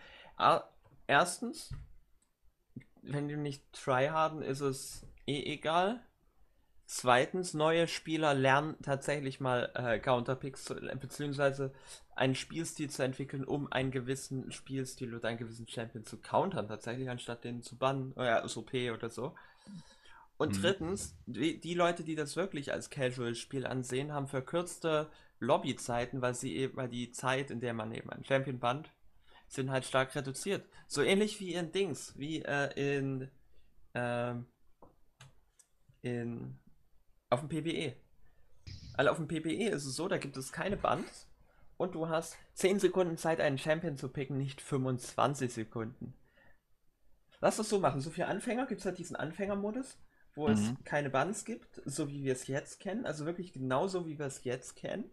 Erstens, wenn die nicht tryharden, ist es eh egal. Zweitens, neue Spieler lernen tatsächlich mal äh, Counterpicks zu, beziehungsweise einen Spielstil zu entwickeln, um einen gewissen Spielstil oder einen gewissen Champion zu countern, tatsächlich, anstatt den zu bannen, oder äh, SOP oder so. Und mhm. drittens, die, die, Leute, die das wirklich als Casual-Spiel ansehen, haben verkürzte Lobbyzeiten, weil sie eben, weil die Zeit, in der man eben einen Champion bannt, sind halt stark reduziert. So ähnlich wie in Dings, wie äh, in, ähm, in auf dem PBE. Also auf dem PBE ist es so, da gibt es keine Bands und du hast 10 Sekunden Zeit, einen Champion zu picken, nicht 25 Sekunden. Lass das so machen. So für Anfänger gibt es halt diesen Anfängermodus, wo mhm. es keine Bands gibt, so wie wir es jetzt kennen. Also wirklich genauso wie wir es jetzt kennen.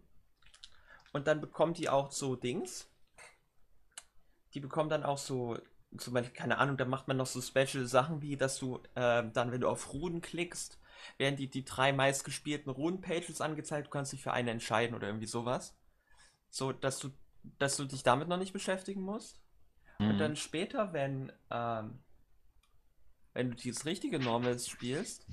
Und dann bekommt die auch so Dings. Die bekommen dann auch so, zum Beispiel, keine Ahnung, da macht man noch so special Sachen wie, dass du äh, dann, wenn du auf Ruden klickst, werden die, die drei meistgespielten Runen-Pages angezeigt, du kannst dich für eine entscheiden oder irgendwie sowas. So, dass du, dass du dich damit noch nicht beschäftigen musst. Mhm. Und dann später, wenn, ähm, wenn du dieses richtige Normals spielst,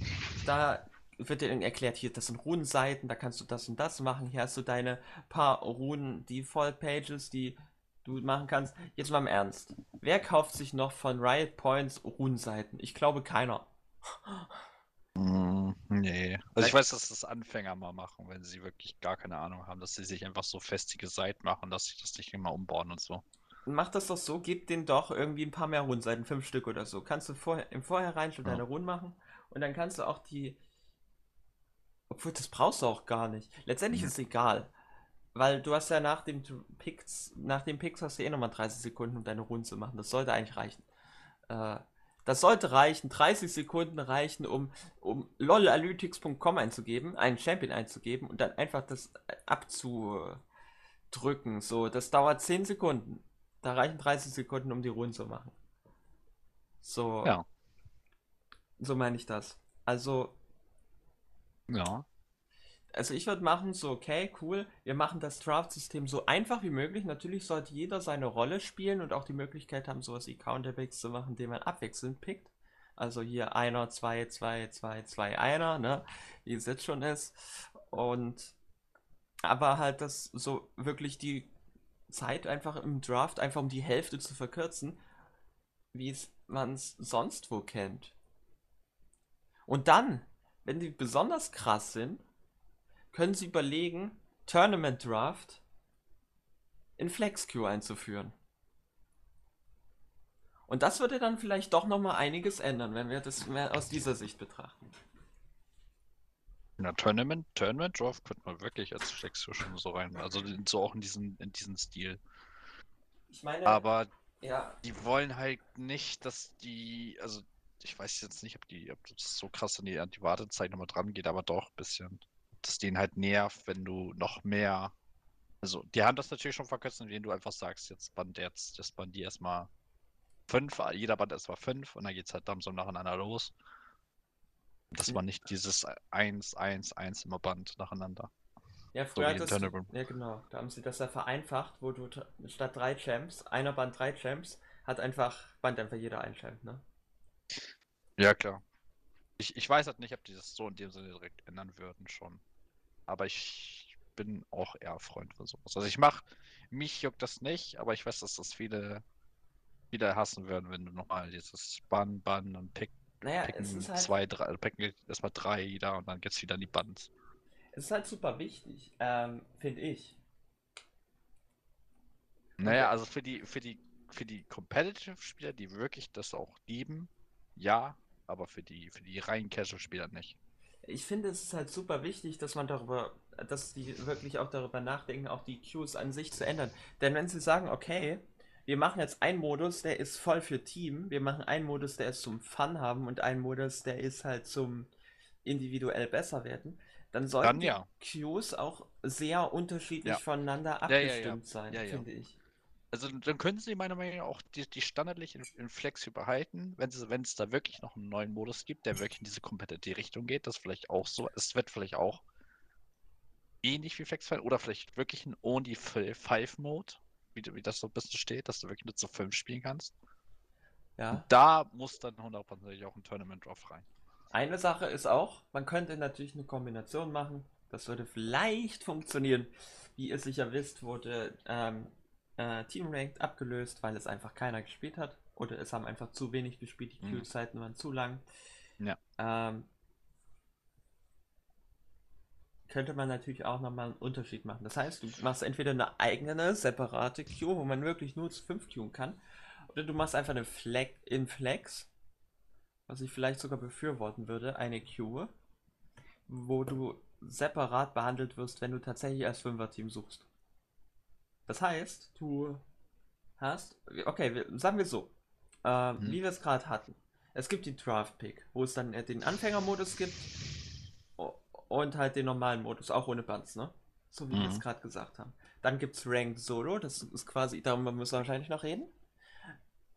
da wird dir dann erklärt, hier, das sind Runenseiten, da kannst du das und das machen, hier hast du deine paar Runen-Default-Pages, die du machen kannst. Jetzt mal im Ernst. Wer kauft sich noch von Riot Points Runenseiten? Ich glaube keiner. Mm, nee. Also ich weiß, dass das Anfänger mal machen, wenn sie wirklich gar keine Ahnung haben, dass sie sich einfach so festige Seiten machen, dass sie das nicht immer umbauen und so. Mach das doch so, gib denen doch irgendwie ein paar mehr Rundseiten, fünf Stück oder so. Kannst du vorher, im Vorhinein schon ja. deine Runden machen und dann kannst du auch die. Obwohl, das brauchst du auch gar nicht. Letztendlich mhm. ist es egal. Weil du hast ja nach dem Picks, nach dem Picks hast du eh nochmal 30 Sekunden, um deine Runde zu machen. Das sollte eigentlich reichen. Äh, das sollte reichen, 30 Sekunden reichen, um, um lolanalytics.com einzugeben, einen Champion einzugeben und dann einfach das abzudrücken. So, das dauert 10 Sekunden. Da reichen 30 Sekunden, um die Runde zu machen. So. Ja. So meine ich das. Also. Ja also ich würde machen so, okay, cool, wir machen das Draft-System so einfach wie möglich. Natürlich sollte jeder seine Rolle spielen und auch die Möglichkeit haben, sowas wie Counterpicks zu machen, den man abwechselnd pickt. Also hier einer, zwei, zwei, zwei, zwei, einer, ne, wie es jetzt schon ist. Und aber halt das so wirklich die Zeit einfach im Draft einfach um die Hälfte zu verkürzen, wie man es sonst wo kennt. Und dann, wenn die besonders krass sind, können Sie überlegen, Tournament Draft in FlexQ einzuführen. Und das würde dann vielleicht doch nochmal einiges ändern, wenn wir das mehr aus dieser Sicht betrachten. Ja, Tournament, Tournament Draft könnte man wirklich als FlexQ schon so rein. Also so auch in diesen, in diesen Stil. Ich meine. Aber ja. die wollen halt nicht, dass die, also ich weiß jetzt nicht, ob die, ob das so krass an die, an die Wartezeit nochmal dran geht, aber doch ein bisschen das denen halt nervt, wenn du noch mehr. Also, die haben das natürlich schon verkürzt, indem du einfach sagst, jetzt band jetzt, das band die erstmal fünf, jeder band erstmal fünf und dann geht's halt dann so nacheinander los. Dass man nicht dieses 1, 1, 1 immer band nacheinander. Ja, früher so hat das, ja genau, da haben sie das ja vereinfacht, wo du statt drei Champs, einer band drei Champs, hat einfach, band einfach jeder ein Champ, ne? Ja, klar. Ich, ich weiß halt nicht, ob die das so in dem Sinne direkt ändern würden schon. Aber ich bin auch eher Freund von sowas. Also ich mach, mich juckt das nicht, aber ich weiß, dass das viele, viele hassen würden, wenn du nochmal dieses Bann, Bann und Pick, naja, picken halt... zwei, drei, picken erstmal drei da und dann geht's wieder in die Bands. Es ist halt super wichtig, ähm, finde ich. Naja, also für die, für die, für die Competitive-Spieler, die wirklich das auch lieben, ja, aber für die, für die reinen Casual-Spieler nicht ich finde, es ist halt super wichtig, dass man darüber, dass die wirklich auch darüber nachdenken, auch die Queues an sich zu ändern. Denn wenn sie sagen, okay, wir machen jetzt einen Modus, der ist voll für Team, wir machen einen Modus, der ist zum Fun haben und einen Modus, der ist halt zum individuell besser werden, dann sollten dann, ja. die Queues auch sehr unterschiedlich ja. voneinander abgestimmt ja, sein, finde ich. Also dann können sie meiner Meinung nach auch die, die standardlich in, in Flex behalten, wenn es da wirklich noch einen neuen Modus gibt, der wirklich in diese kompetitive Richtung geht, das vielleicht auch so, es wird vielleicht auch ähnlich wie Flex oder vielleicht wirklich ein Only Five Mode, wie, wie das so ein bisschen steht, dass du wirklich nur zu fünf spielen kannst. Ja. Und da muss dann hundertprozentig auch ein Tournament drauf rein. Eine Sache ist auch, man könnte natürlich eine Kombination machen. Das würde vielleicht funktionieren. Wie ihr sicher wisst, wurde ähm, äh, Team Ranked abgelöst, weil es einfach keiner gespielt hat. Oder es haben einfach zu wenig gespielt, die mhm. Queue-Zeiten waren zu lang. Ja. Ähm, könnte man natürlich auch nochmal einen Unterschied machen. Das heißt, du machst entweder eine eigene, separate Queue, wo man wirklich nur zu 5 queuen kann, oder du machst einfach eine Flex in Flex, was ich vielleicht sogar befürworten würde, eine Queue, wo du separat behandelt wirst, wenn du tatsächlich als Fünfer-Team suchst. Das heißt, du hast, okay, sagen wir so, äh, mhm. wie wir es gerade hatten. Es gibt die Draft Pick, wo es dann den Anfängermodus gibt und halt den normalen Modus, auch ohne Bands, ne? So wie mhm. wir es gerade gesagt haben. Dann gibt es Ranked Solo, das ist quasi, darüber müssen wir wahrscheinlich noch reden.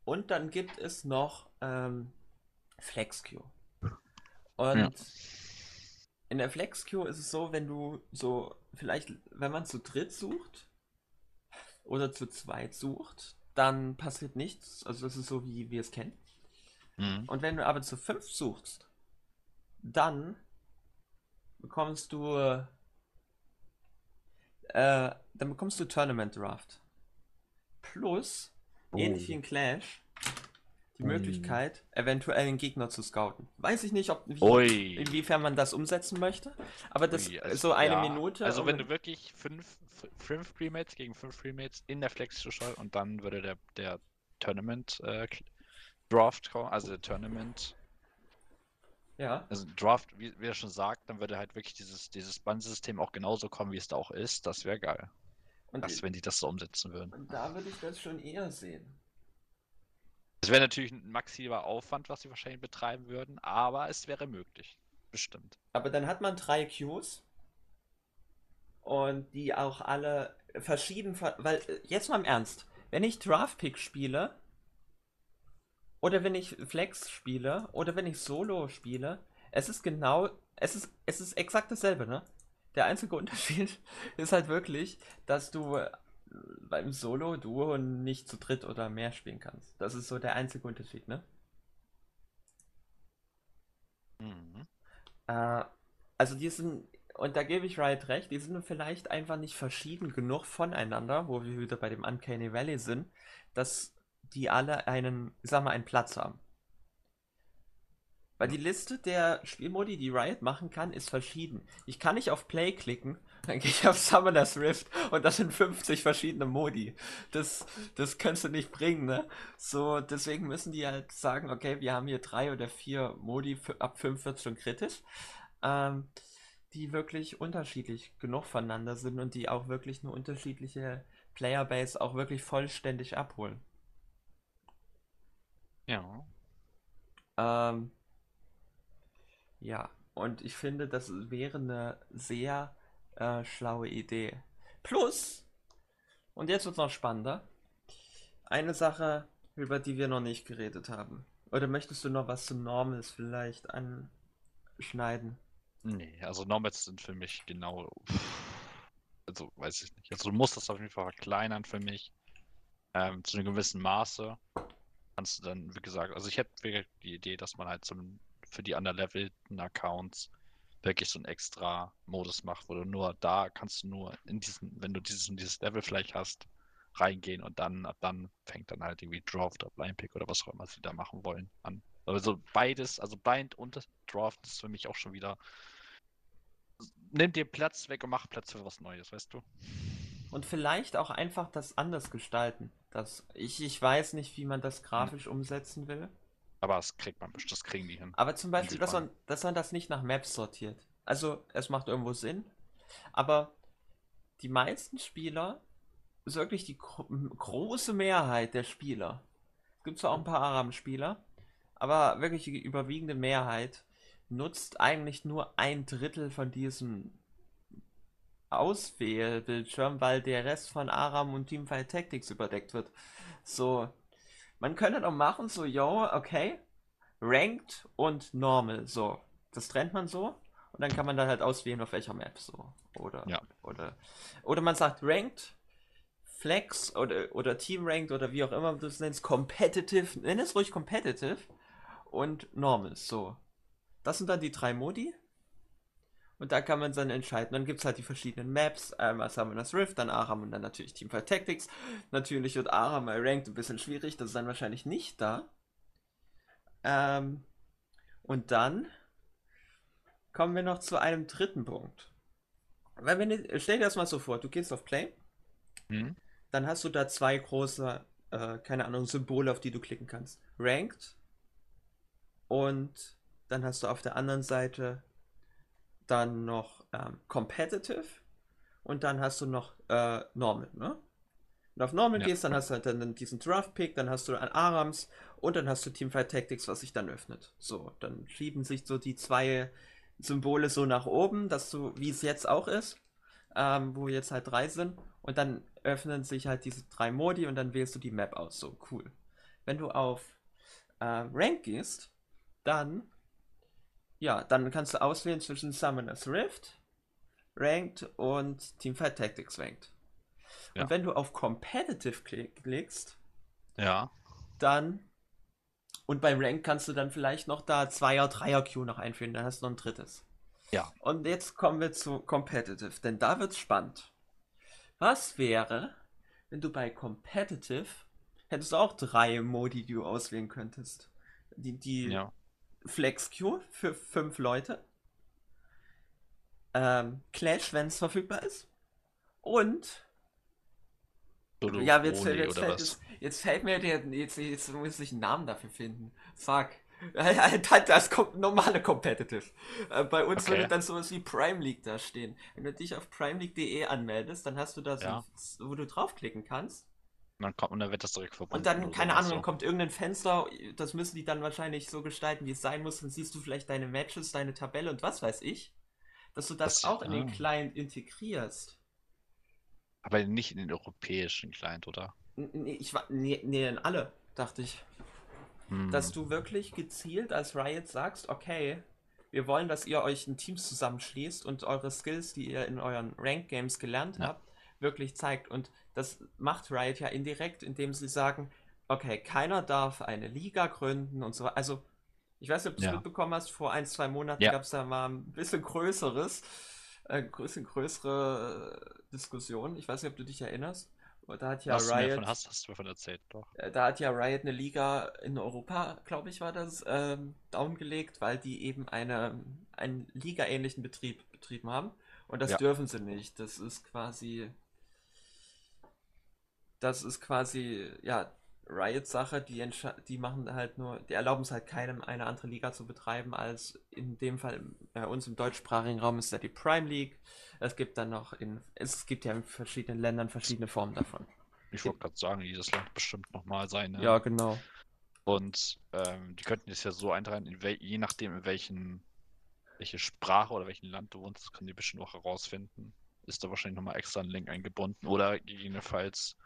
Und dann gibt es noch ähm, Flex Queue. Und ja. in der Flex Queue ist es so, wenn du so, vielleicht, wenn man zu dritt sucht, oder zu zweit sucht, dann passiert nichts. Also das ist so, wie wir es kennen. Mhm. Und wenn du aber zu fünf suchst, dann bekommst du äh, dann bekommst du Tournament Draft. Plus, oh. ähnlich wie in Clash, die. Möglichkeit, eventuell einen Gegner zu scouten. Weiß ich nicht, ob wie, inwiefern man das umsetzen möchte, aber das Ui, also, so eine ja. Minute. Also wenn du wirklich fünf, fünf Premates gegen fünf Premates in der Flex Show und dann würde der, der Tournament äh, Draft kommen, also der Tournament. Ja. Also Draft, wie, wie er schon sagt, dann würde halt wirklich dieses, dieses Bandsystem auch genauso kommen, wie es da auch ist. Das wäre geil. Und das, wenn die das so umsetzen würden. Und da würde ich das schon eher sehen. Es wäre natürlich ein maximer Aufwand, was sie wahrscheinlich betreiben würden, aber es wäre möglich. Bestimmt. Aber dann hat man drei Queues und die auch alle verschieden, weil äh, jetzt mal im Ernst, wenn ich Draftpick spiele oder wenn ich Flex spiele oder wenn ich Solo spiele, es ist genau, es ist, es ist exakt dasselbe, ne? Der einzige Unterschied ist halt wirklich, dass du beim Solo-Duo nicht zu dritt oder mehr spielen kannst. Das ist so der einzige Unterschied, ne? Mhm. Äh, also die sind, und da gebe ich Riot recht, die sind vielleicht einfach nicht verschieden genug voneinander, wo wir wieder bei dem Uncanny Valley sind, dass die alle einen, ich sag mal, einen Platz haben. Weil die Liste der Spielmodi, die Riot machen kann, ist verschieden. Ich kann nicht auf Play klicken dann gehe ich auf Summoner's Rift und das sind 50 verschiedene Modi. Das, das kannst du nicht bringen, ne? So, deswegen müssen die halt sagen, okay, wir haben hier drei oder vier Modi ab 45 und kritisch, ähm, die wirklich unterschiedlich genug voneinander sind und die auch wirklich eine unterschiedliche Playerbase auch wirklich vollständig abholen. Ja. Ähm, ja, und ich finde, das wäre eine sehr äh, schlaue Idee. Plus, und jetzt wird es noch spannender, eine Sache, über die wir noch nicht geredet haben. Oder möchtest du noch was zu Normals vielleicht anschneiden? Nee, also Normals sind für mich genau. Also weiß ich nicht. Also du musst das auf jeden Fall verkleinern für mich. Ähm, zu einem gewissen Maße. Kannst du dann, wie gesagt, also ich hätte die Idee, dass man halt zum, für die underlevelten Accounts wirklich so einen extra Modus macht, wo du nur da kannst du nur in diesen, wenn du dieses und dieses Level vielleicht hast, reingehen und dann ab dann fängt dann halt irgendwie Draft oder Blind Pick oder was auch immer sie da machen wollen an. Also beides, also Bind und Draft ist für mich auch schon wieder nimm dir Platz weg und mach Platz für was Neues, weißt du? Und vielleicht auch einfach das anders gestalten. Das, ich, ich weiß nicht, wie man das grafisch umsetzen will. Aber das kriegt man, das kriegen die hin. Aber zum Beispiel, dass man, dass man das nicht nach Maps sortiert. Also, es macht irgendwo Sinn. Aber die meisten Spieler, ist wirklich die gro große Mehrheit der Spieler, es gibt zwar auch ein paar Araben-Spieler, aber wirklich die überwiegende Mehrheit nutzt eigentlich nur ein Drittel von diesen Auswählbildschirm, weil der Rest von Aram und Teamfight Tactics überdeckt wird. So, man könnte doch machen, so, yo, okay, Ranked und Normal, so. Das trennt man so und dann kann man da halt auswählen, auf welcher Map, so. Oder, ja. oder, oder man sagt Ranked, Flex oder, oder Team Ranked oder wie auch immer du es nennst, Competitive, nenn es ruhig Competitive und Normal, so. Das sind dann die drei Modi. Und da kann man dann entscheiden. Dann gibt es halt die verschiedenen Maps. Einmal Summoners Rift, dann Aram und dann natürlich Teamfight Tactics. Natürlich wird Aram mal ranked ein bisschen schwierig. Das ist dann wahrscheinlich nicht da. Ähm, und dann kommen wir noch zu einem dritten Punkt. Weil wenn du, stell dir das mal so vor, du gehst auf Play, mhm. dann hast du da zwei große, äh, keine Ahnung, Symbole, auf die du klicken kannst. Ranked und dann hast du auf der anderen Seite dann noch ähm, Competitive und dann hast du noch äh, Normal, ne? Und auf Normal ja. gehst, dann hast du halt dann diesen Draft-Pick, dann hast du an Arams und dann hast du Teamfight Tactics, was sich dann öffnet. So, dann schieben sich so die zwei Symbole so nach oben, dass du, wie es jetzt auch ist, ähm, wo jetzt halt drei sind, und dann öffnen sich halt diese drei Modi und dann wählst du die Map aus. So, cool. Wenn du auf äh, Rank gehst, dann ja, dann kannst du auswählen zwischen Summoners Rift, Ranked und Teamfight Tactics Ranked. Ja. Und wenn du auf Competitive klickst, ja. dann und beim Rank kannst du dann vielleicht noch da Zweier, Dreier Q noch einführen, dann hast du noch ein drittes. Ja. Und jetzt kommen wir zu Competitive, denn da wird's spannend. Was wäre, wenn du bei Competitive hättest du auch drei Modi, die du auswählen könntest? Die, die ja. Flex Q für fünf Leute. Ähm, Clash, wenn es verfügbar ist. Und. Solo ja, jetzt, jetzt, fällt es, jetzt, fällt mir der. Jetzt, jetzt muss ich einen Namen dafür finden. Fuck. Das kommt normale Competitive. Äh, bei uns okay. würde dann sowas wie Prime League da stehen. Wenn du dich auf primeleague.de anmeldest, dann hast du da so, ja. wo du draufklicken kannst. Und dann kommt und dann wird das direkt verbunden. Und dann, keine Ahnung, so. dann kommt irgendein Fenster, das müssen die dann wahrscheinlich so gestalten, wie es sein muss. Dann siehst du vielleicht deine Matches, deine Tabelle und was weiß ich. Dass du das, das auch in den Client integrierst. Aber nicht in den europäischen Client, oder? Nee, ich war. Nee, nee, in alle, dachte ich. Hm. Dass du wirklich gezielt als Riot sagst, okay, wir wollen, dass ihr euch in Teams zusammenschließt und eure Skills, die ihr in euren Rank Games gelernt ja. habt, wirklich zeigt. Und das macht Riot ja indirekt, indem sie sagen, okay, keiner darf eine Liga gründen und so weiter. Also, ich weiß nicht, ob du es ja. mitbekommen hast, vor ein, zwei Monaten ja. gab es da mal ein bisschen größeres, äh, ein bisschen größere Diskussion. Ich weiß nicht, ob du dich erinnerst. Da hat ja Was Riot. Du davon hast, hast du davon erzählt, doch. Äh, da hat ja Riot eine Liga in Europa, glaube ich, war das, ähm, downgelegt, weil die eben eine, einen Liga-ähnlichen Betrieb betrieben haben. Und das ja. dürfen sie nicht. Das ist quasi das ist quasi, ja, Riot-Sache, die, die machen halt nur, die erlauben es halt keinem, eine andere Liga zu betreiben, als in dem Fall bei uns im deutschsprachigen Raum ist ja die Prime League. Es gibt dann noch in, es gibt ja in verschiedenen Ländern verschiedene Formen davon. Ich wollte gerade sagen, jedes Land bestimmt nochmal seine. Ja, genau. Und ähm, die könnten es ja so eintragen, je nachdem, in welchen, welche Sprache oder welchen Land du wohnst, können die bestimmt auch herausfinden. Ist da wahrscheinlich nochmal extra ein Link eingebunden oder gegebenenfalls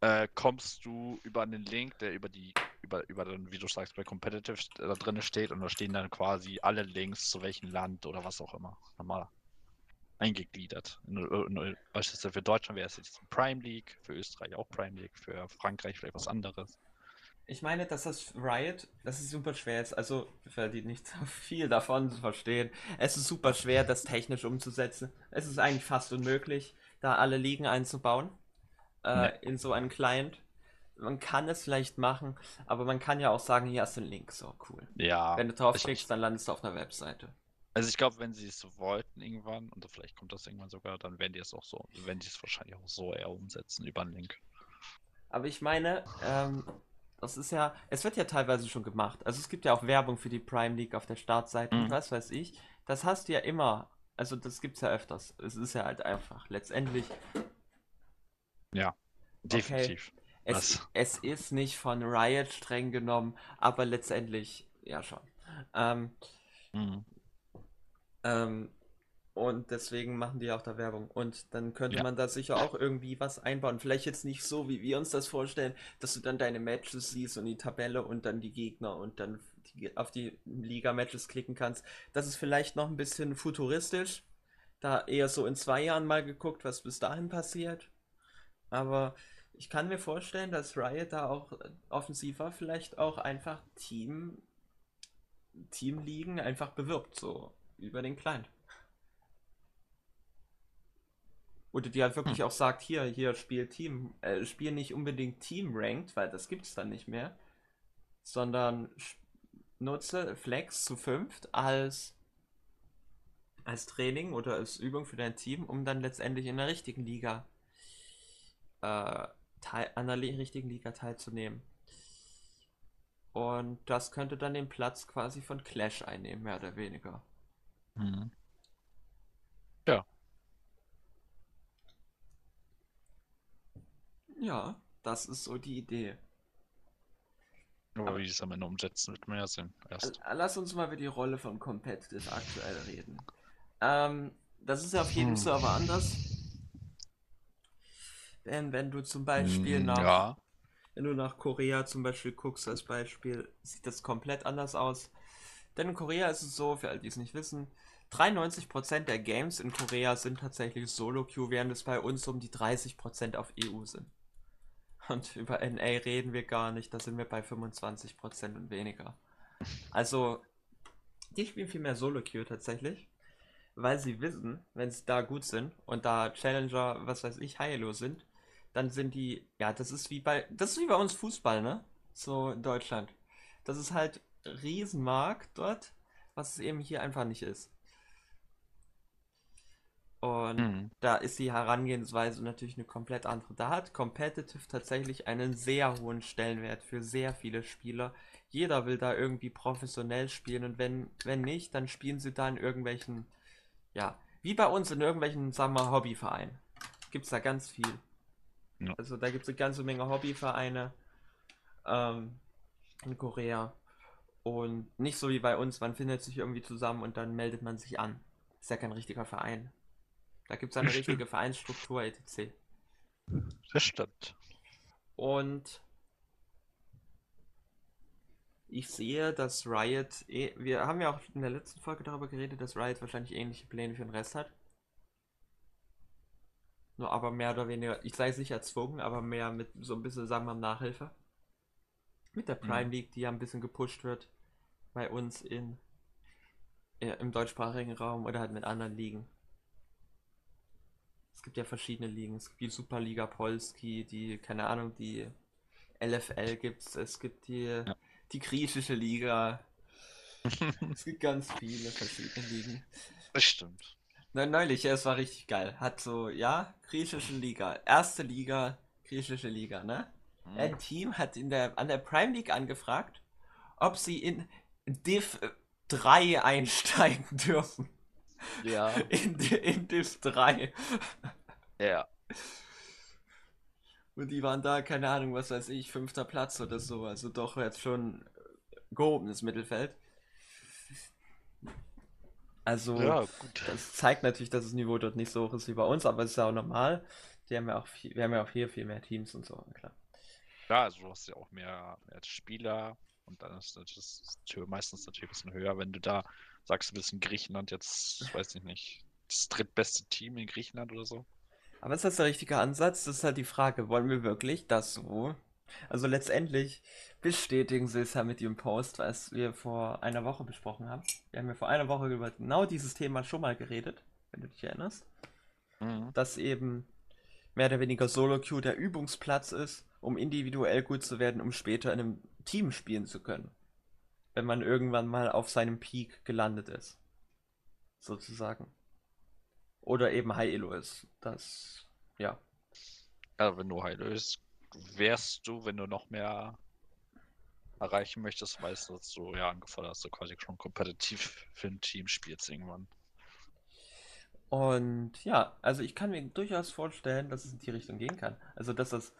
äh, kommst du über einen Link, der über die, über, über den, wie du sagst, bei Competitive da drin steht und da stehen dann quasi alle Links zu welchem Land oder was auch immer nochmal eingegliedert. In, in, beispielsweise für Deutschland wäre es jetzt Prime League, für Österreich auch Prime League, für Frankreich vielleicht was anderes. Ich meine, dass das Riot, das ist super schwer ist, also für die nicht so viel davon zu verstehen, es ist super schwer, das technisch umzusetzen. Es ist eigentlich fast unmöglich, da alle Ligen einzubauen äh, nee. in so einen Client. Man kann es vielleicht machen, aber man kann ja auch sagen, hier hast du einen Link, so cool. Ja. Wenn du draufklickst, dann landest du auf einer Webseite. Also ich glaube, wenn sie es so wollten irgendwann, und vielleicht kommt das irgendwann sogar, dann werden die es auch so, werden die es wahrscheinlich auch so eher umsetzen über einen Link. Aber ich meine, ähm, das ist ja, es wird ja teilweise schon gemacht. Also es gibt ja auch Werbung für die Prime League auf der Startseite, mhm. was weiß ich. Das hast du ja immer. Also das gibt es ja öfters. Es ist ja halt einfach. Letztendlich ja, definitiv. Okay. Es, es, ist nicht von Riot streng genommen, aber letztendlich ja schon. Ähm, mhm. ähm, Und deswegen machen die auch da Werbung. Und dann könnte ja. man da sicher auch irgendwie was einbauen. Vielleicht jetzt nicht so, wie wir uns das vorstellen, dass du dann deine Matches siehst und die Tabelle und dann die Gegner und dann die, auf die Liga-Matches klicken kannst. Das ist vielleicht noch ein bisschen futuristisch. Da eher so in zwei Jahren mal geguckt, was bis dahin passiert. Aber ich kann mir vorstellen, dass Riot da auch offensiver vielleicht auch einfach Team Teamligen einfach bewirbt, so über den Client. Oder die halt wirklich hm. auch sagt, hier, hier spiel Team, äh, spiel nicht unbedingt Team Ranked, weil das gibt's dann nicht mehr, sondern nutze Flex zu fünft als als Training oder als Übung für dein Team, um dann letztendlich in der richtigen Liga äh, teil, an der richtigen Liga teilzunehmen. Und das könnte dann den Platz quasi von Clash einnehmen, mehr oder weniger. Mhm. Ja. Ja, das ist so die Idee. Aber, Aber wie es am Ende umsetzen, wird mehr Sinn. Erst. Lass uns mal über die Rolle von Competitive aktuell reden. Ähm, das ist ja auf jedem hm. Server anders. Denn wenn du zum Beispiel hm, nach, ja. wenn du nach Korea zum Beispiel guckst als Beispiel, sieht das komplett anders aus. Denn in Korea ist es so, für all die es nicht wissen, 93% der Games in Korea sind tatsächlich Solo-Queue, während es bei uns um die 30% auf EU sind. Und über NA reden wir gar nicht, da sind wir bei 25% und weniger. Also, die spielen viel mehr Solo-Queue tatsächlich, weil sie wissen, wenn sie da gut sind und da Challenger, was weiß ich, High-Elo sind, dann sind die, ja, das ist wie bei, das ist wie bei uns Fußball, ne? So in Deutschland. Das ist halt Riesenmarkt dort, was es eben hier einfach nicht ist. Und mhm. da ist die Herangehensweise natürlich eine komplett andere. Da hat Competitive tatsächlich einen sehr hohen Stellenwert für sehr viele Spieler. Jeder will da irgendwie professionell spielen und wenn, wenn nicht, dann spielen sie da in irgendwelchen, ja, wie bei uns in irgendwelchen, sagen wir, Hobbyvereinen. Gibt es da ganz viel. Ja. Also da gibt es eine ganze Menge Hobbyvereine ähm, in Korea. Und nicht so wie bei uns, man findet sich irgendwie zusammen und dann meldet man sich an. Ist ja kein richtiger Verein. Da gibt es eine richtige Vereinsstruktur, etc. Das stimmt. Und ich sehe, dass Riot, eh, wir haben ja auch in der letzten Folge darüber geredet, dass Riot wahrscheinlich ähnliche Pläne für den Rest hat. Nur aber mehr oder weniger, ich sei sicher erzwungen, aber mehr mit so ein bisschen, sagen wir mal, Nachhilfe. Mit der Prime mhm. League, die ja ein bisschen gepusht wird bei uns in, in im deutschsprachigen Raum oder halt mit anderen Ligen gibt ja verschiedene Ligen. Es gibt die Superliga Polski, die, keine Ahnung, die LFL gibt's, es gibt die, ja. die griechische Liga. es gibt ganz viele verschiedene Ligen. Das stimmt. Neulich, ja, es war richtig geil. Hat so, ja, griechische Liga, erste Liga, griechische Liga, ne? Mhm. Ein Team hat in der, an der Prime League angefragt, ob sie in Div 3 einsteigen dürfen. Ja. In, in Div 3. Ja. Und die waren da, keine Ahnung, was weiß ich, fünfter Platz oder so. Also doch jetzt schon gehobenes Mittelfeld. Also, ja, das zeigt natürlich, dass das Niveau dort nicht so hoch ist wie bei uns, aber es ist ja auch normal. Die haben ja auch viel, wir haben ja auch hier viel mehr Teams und so, klar. Ja, also du hast ja auch mehr, mehr Spieler und dann ist das meistens natürlich ein bisschen höher, wenn du da sagst, du bist in Griechenland jetzt, weiß ich nicht, das drittbeste Team in Griechenland oder so. Aber ist das der richtige Ansatz? Das ist halt die Frage. Wollen wir wirklich das so? Also letztendlich bestätigen sie es ja mit ihrem Post, was wir vor einer Woche besprochen haben. Wir haben ja vor einer Woche über genau dieses Thema schon mal geredet, wenn du dich erinnerst. Mhm. Dass eben mehr oder weniger Solo-Queue der Übungsplatz ist, um individuell gut zu werden, um später in einem Team spielen zu können. Wenn man irgendwann mal auf seinem Peak gelandet ist. Sozusagen. Oder eben High Elo ist. Das, ja. Ja, wenn du High Elo ist, wärst du, wenn du noch mehr erreichen möchtest, weißt du, dass du ja angefordert hast, du quasi schon kompetitiv für ein Team spielst irgendwann. Und ja, also ich kann mir durchaus vorstellen, dass es in die Richtung gehen kann. Also dass das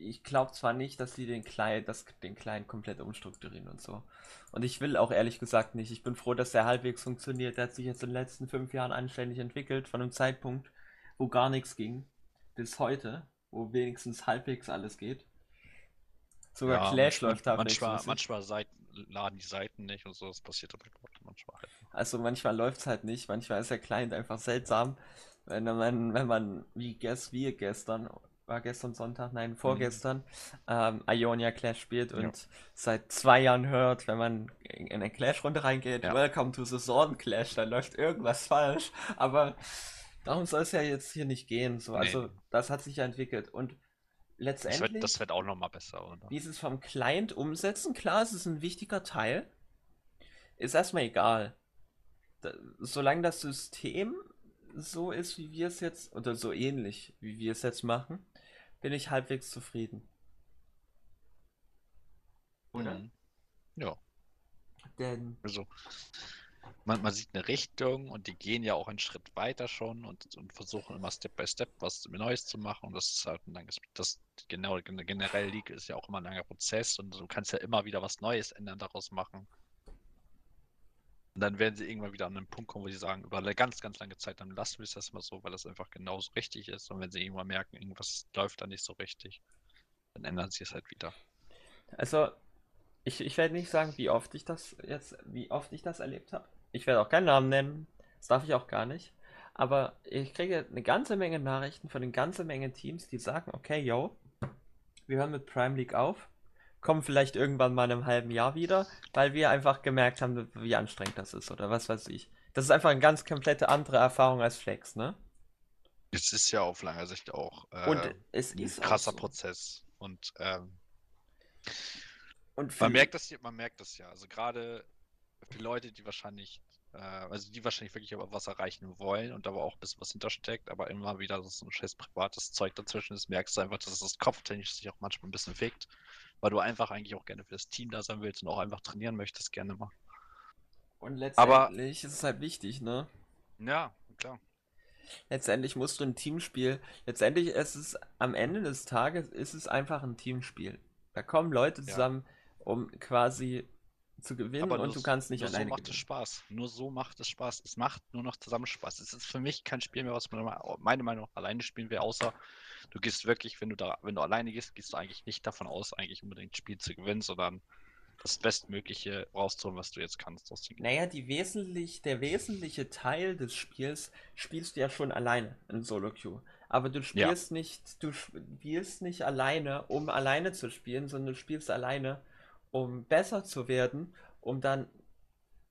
ich glaube zwar nicht, dass sie den Client, das, den Client komplett umstrukturieren und so. Und ich will auch ehrlich gesagt nicht. Ich bin froh, dass der halbwegs funktioniert. Der hat sich jetzt in den letzten fünf Jahren anständig entwickelt, von einem Zeitpunkt, wo gar nichts ging, bis heute, wo wenigstens halbwegs alles geht. Sogar ja, Clash läuft da Manchmal, manchmal Seiten, laden die Seiten nicht und so, das passiert aber manchmal halt. Also manchmal läuft es halt nicht, manchmal ist der Client einfach seltsam. Wenn man, wenn man wie, gest, wie gestern war gestern Sonntag, nein, vorgestern, mhm. ähm, Ionia Clash spielt und ja. seit zwei Jahren hört, wenn man in eine Clash-Runde reingeht, ja. Welcome to the Sword Clash, da läuft irgendwas falsch. Aber darum soll es ja jetzt hier nicht gehen. So. Nee. Also das hat sich ja entwickelt. Und letztendlich. Das wird, das wird auch nochmal besser, oder? Wie sie es vom Client umsetzen, klar, es ist ein wichtiger Teil. Ist erstmal egal. Da, solange das System so ist, wie wir es jetzt, oder so ähnlich, wie wir es jetzt machen, bin ich halbwegs zufrieden. Oder? Mhm. Ja. Denn. Also, man, man, sieht eine Richtung und die gehen ja auch einen Schritt weiter schon und, und versuchen immer Step by Step was Neues zu machen und das ist halt ein langes, das genau, generell League ist ja auch immer ein langer Prozess und du kannst ja immer wieder was Neues ändern, daraus machen. Und dann werden sie irgendwann wieder an einen Punkt kommen, wo sie sagen, über eine ganz, ganz lange Zeit, dann lassen wir es erstmal so, weil das einfach genauso richtig ist. Und wenn sie irgendwann merken, irgendwas läuft da nicht so richtig, dann ändern sie es halt wieder. Also, ich, ich werde nicht sagen, wie oft ich das jetzt, wie oft ich das erlebt habe. Ich werde auch keinen Namen nennen. Das darf ich auch gar nicht. Aber ich kriege eine ganze Menge Nachrichten von eine ganze Menge Teams, die sagen, okay, yo, wir hören mit Prime League auf kommen vielleicht irgendwann mal in einem halben Jahr wieder, weil wir einfach gemerkt haben, wie anstrengend das ist oder was weiß ich. Das ist einfach eine ganz komplette andere Erfahrung als Flex, ne? Es ist ja auf lange Sicht auch äh, und es ein krasser so. Prozess. Und, ähm, und man merkt das man merkt das ja. Also gerade für Leute, die wahrscheinlich, äh, also die wahrscheinlich wirklich aber was erreichen wollen und aber auch ein bisschen was hintersteckt, aber immer wieder so ein scheiß privates Zeug dazwischen ist, merkst du einfach, dass das kopftechnisch sich auch manchmal ein bisschen fickt weil du einfach eigentlich auch gerne für das Team da sein willst und auch einfach trainieren möchtest, gerne mal. Und letztendlich Aber, ist es halt wichtig, ne? Ja, klar. Letztendlich musst du ein Teamspiel, letztendlich ist es am Ende des Tages ist es einfach ein Teamspiel. Da kommen Leute zusammen, ja. um quasi zu gewinnen Aber und du kannst nicht nur alleine so macht gewinnen. es Spaß. Nur so macht es Spaß. Es macht nur noch zusammen Spaß. Es ist für mich kein Spiel mehr, was man meine Meinung nach alleine spielen will, außer du gehst wirklich, wenn du da, wenn du alleine gehst, gehst du eigentlich nicht davon aus, eigentlich unbedingt das Spiel zu gewinnen, sondern das Bestmögliche rauszuholen, was du jetzt kannst. Aus naja, die wesentlich, der wesentliche Teil des Spiels spielst du ja schon alleine in Solo Queue. Aber du spielst ja. nicht, du spielst nicht alleine, um alleine zu spielen, sondern du spielst alleine, um besser zu werden, um dann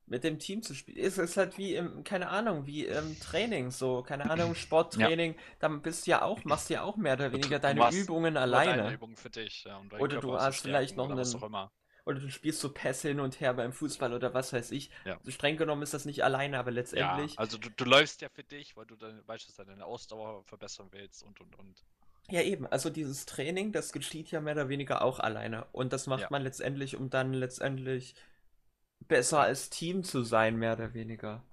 mit dem Team zu spielen. Es ist halt wie im, keine Ahnung, wie im Training, so, keine Ahnung, Sporttraining, ja. dann bist du ja auch, machst du ja auch mehr oder weniger deine Übungen alleine. Für dich, ja, um Oder du hast vielleicht noch einen. Oder du spielst so Pässe hin und her beim Fußball oder was weiß ich. Ja. So streng genommen ist das nicht alleine, aber letztendlich. Ja, also du, du läufst ja für dich, weil du dann beispielsweise deine Ausdauer verbessern willst und und und. Ja, eben. Also dieses Training, das geschieht ja mehr oder weniger auch alleine. Und das macht ja. man letztendlich, um dann letztendlich besser als Team zu sein, mehr oder weniger.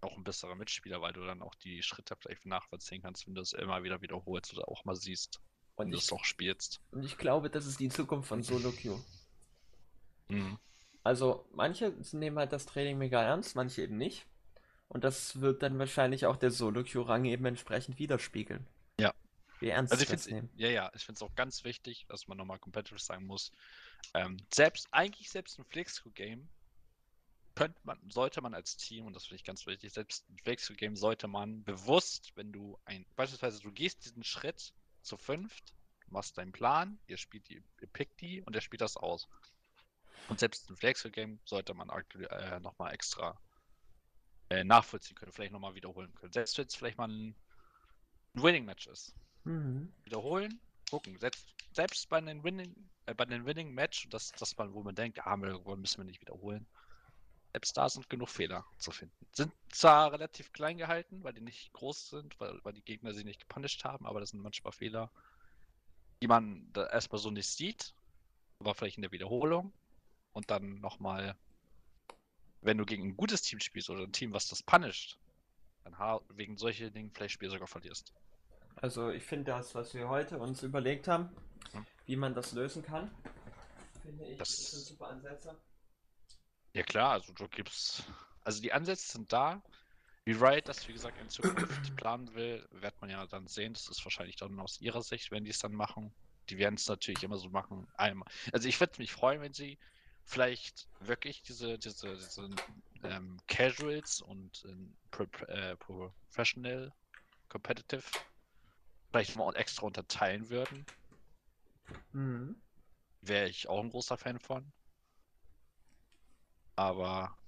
Auch ein besserer Mitspieler, weil du dann auch die Schritte vielleicht nachvollziehen kannst, wenn du es immer wieder wiederholst oder auch mal siehst. Und du es auch spielst. Und ich glaube, das ist die Zukunft von Solo Queue. Mhm. Also, manche nehmen halt das Training mega ernst, manche eben nicht. Und das wird dann wahrscheinlich auch der Solo Queue-Rang eben entsprechend widerspiegeln. Wie ernst also ich nehmen. Ja, ja, ich finde es auch ganz wichtig, dass man nochmal competitive sagen muss. Ähm, selbst, eigentlich selbst ein Flexco-Game könnte man, sollte man als Team, und das finde ich ganz wichtig, selbst ein Flexco-Game sollte man bewusst, wenn du ein, beispielsweise du gehst diesen Schritt zu fünft, machst deinen Plan, ihr spielt die, ihr pickt die und er spielt das aus. Und selbst ein Flexco-Game sollte man äh, nochmal extra äh, nachvollziehen können, vielleicht nochmal wiederholen können. Selbst wenn es vielleicht mal ein, ein Winning-Match ist. Mhm. Wiederholen, gucken. Selbst, selbst bei einem Winning, äh, bei einem Winning Match, das, das man, wo man denkt, ja, müssen wir nicht wiederholen. Selbst da sind genug Fehler zu finden. Sind zwar relativ klein gehalten, weil die nicht groß sind, weil, weil die Gegner sie nicht gepunished haben, aber das sind manchmal Fehler, die man erstmal so nicht sieht, aber vielleicht in der Wiederholung und dann nochmal, wenn du gegen ein gutes Team spielst oder ein Team, was das punisht, dann wegen solchen Dingen vielleicht Spiel sogar verlierst. Also ich finde das, was wir heute uns überlegt haben, hm. wie man das lösen kann, finde ich, das sind super Ansätze. Ja klar, also du gibst, also die Ansätze sind da. Wie Riot das, wie gesagt, in Zukunft planen will, wird man ja dann sehen. Das ist wahrscheinlich dann aus ihrer Sicht, wenn die es dann machen. Die werden es natürlich immer so machen. Einmal. Also ich würde mich freuen, wenn sie vielleicht wirklich diese, diese, diese ähm, Casuals und äh, Professional, Competitive vielleicht mal extra unterteilen würden. Mhm. Wäre ich auch ein großer Fan von. Aber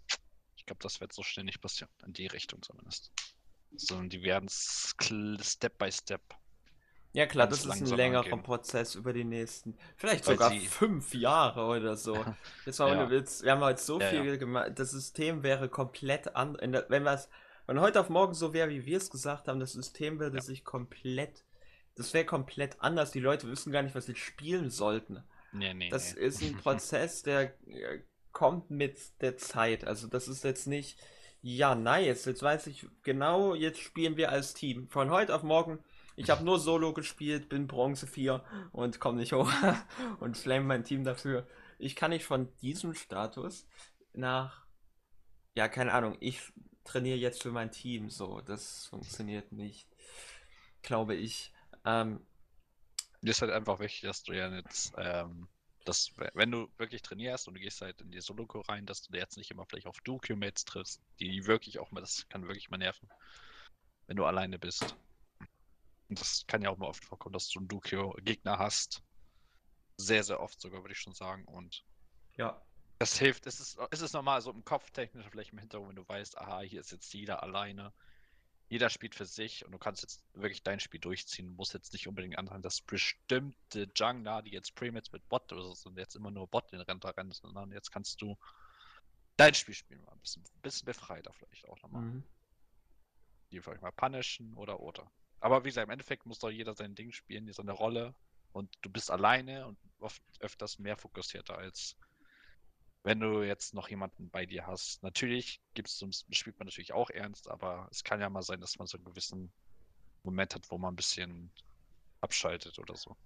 ich glaube, das wird so schnell nicht passieren. In die Richtung zumindest. Sondern die werden es Step by Step ja klar, das ist ein längerer angehen. Prozess über die nächsten, vielleicht Weil sogar sie... fünf Jahre oder so. Jetzt mal ja. Witz, wir haben heute so ja, viel ja. gemacht. Das System wäre komplett anders. Wenn was, wenn heute auf morgen so wäre, wie wir es gesagt haben, das System würde sich komplett, das wäre komplett anders. Die Leute wissen gar nicht, was sie spielen sollten. Nee, nee, das nee. ist ein Prozess, der äh, kommt mit der Zeit. Also das ist jetzt nicht, ja, nice, jetzt weiß ich genau, jetzt spielen wir als Team. Von heute auf morgen ich habe nur Solo gespielt, bin Bronze 4 und komme nicht hoch und flame mein Team dafür. Ich kann nicht von diesem Status nach, ja, keine Ahnung, ich trainiere jetzt für mein Team, so, das funktioniert nicht, glaube ich. Ähm, Mir ist halt einfach wichtig, dass du ja jetzt, ähm, dass, wenn du wirklich trainierst und du gehst halt in die Solo rein, dass du jetzt nicht immer vielleicht auf Duo-Mates triffst, die wirklich auch mal, das kann wirklich mal nerven, wenn du alleine bist. Und das kann ja auch mal oft vorkommen, dass du einen Dukio-Gegner hast. Sehr, sehr oft sogar, würde ich schon sagen. Und ja. Das hilft. Es ist, es ist normal, so im Kopf technisch, vielleicht im Hintergrund, wenn du weißt, aha, hier ist jetzt jeder alleine. Jeder spielt für sich und du kannst jetzt wirklich dein Spiel durchziehen. Du musst jetzt nicht unbedingt anhören, dass bestimmte Jungler, die jetzt Premits mit Bot oder so sind, jetzt immer nur Bot in Rente rennen, sondern jetzt kannst du dein Spiel spielen. Ein bisschen, bisschen befreiter vielleicht auch nochmal. Mhm. Die vielleicht mal punishen oder oder. Aber wie gesagt, im Endeffekt muss doch jeder sein Ding spielen, seine Rolle. Und du bist alleine und oft öfters mehr fokussierter als wenn du jetzt noch jemanden bei dir hast. Natürlich gibt's, spielt man natürlich auch ernst, aber es kann ja mal sein, dass man so einen gewissen Moment hat, wo man ein bisschen abschaltet oder so.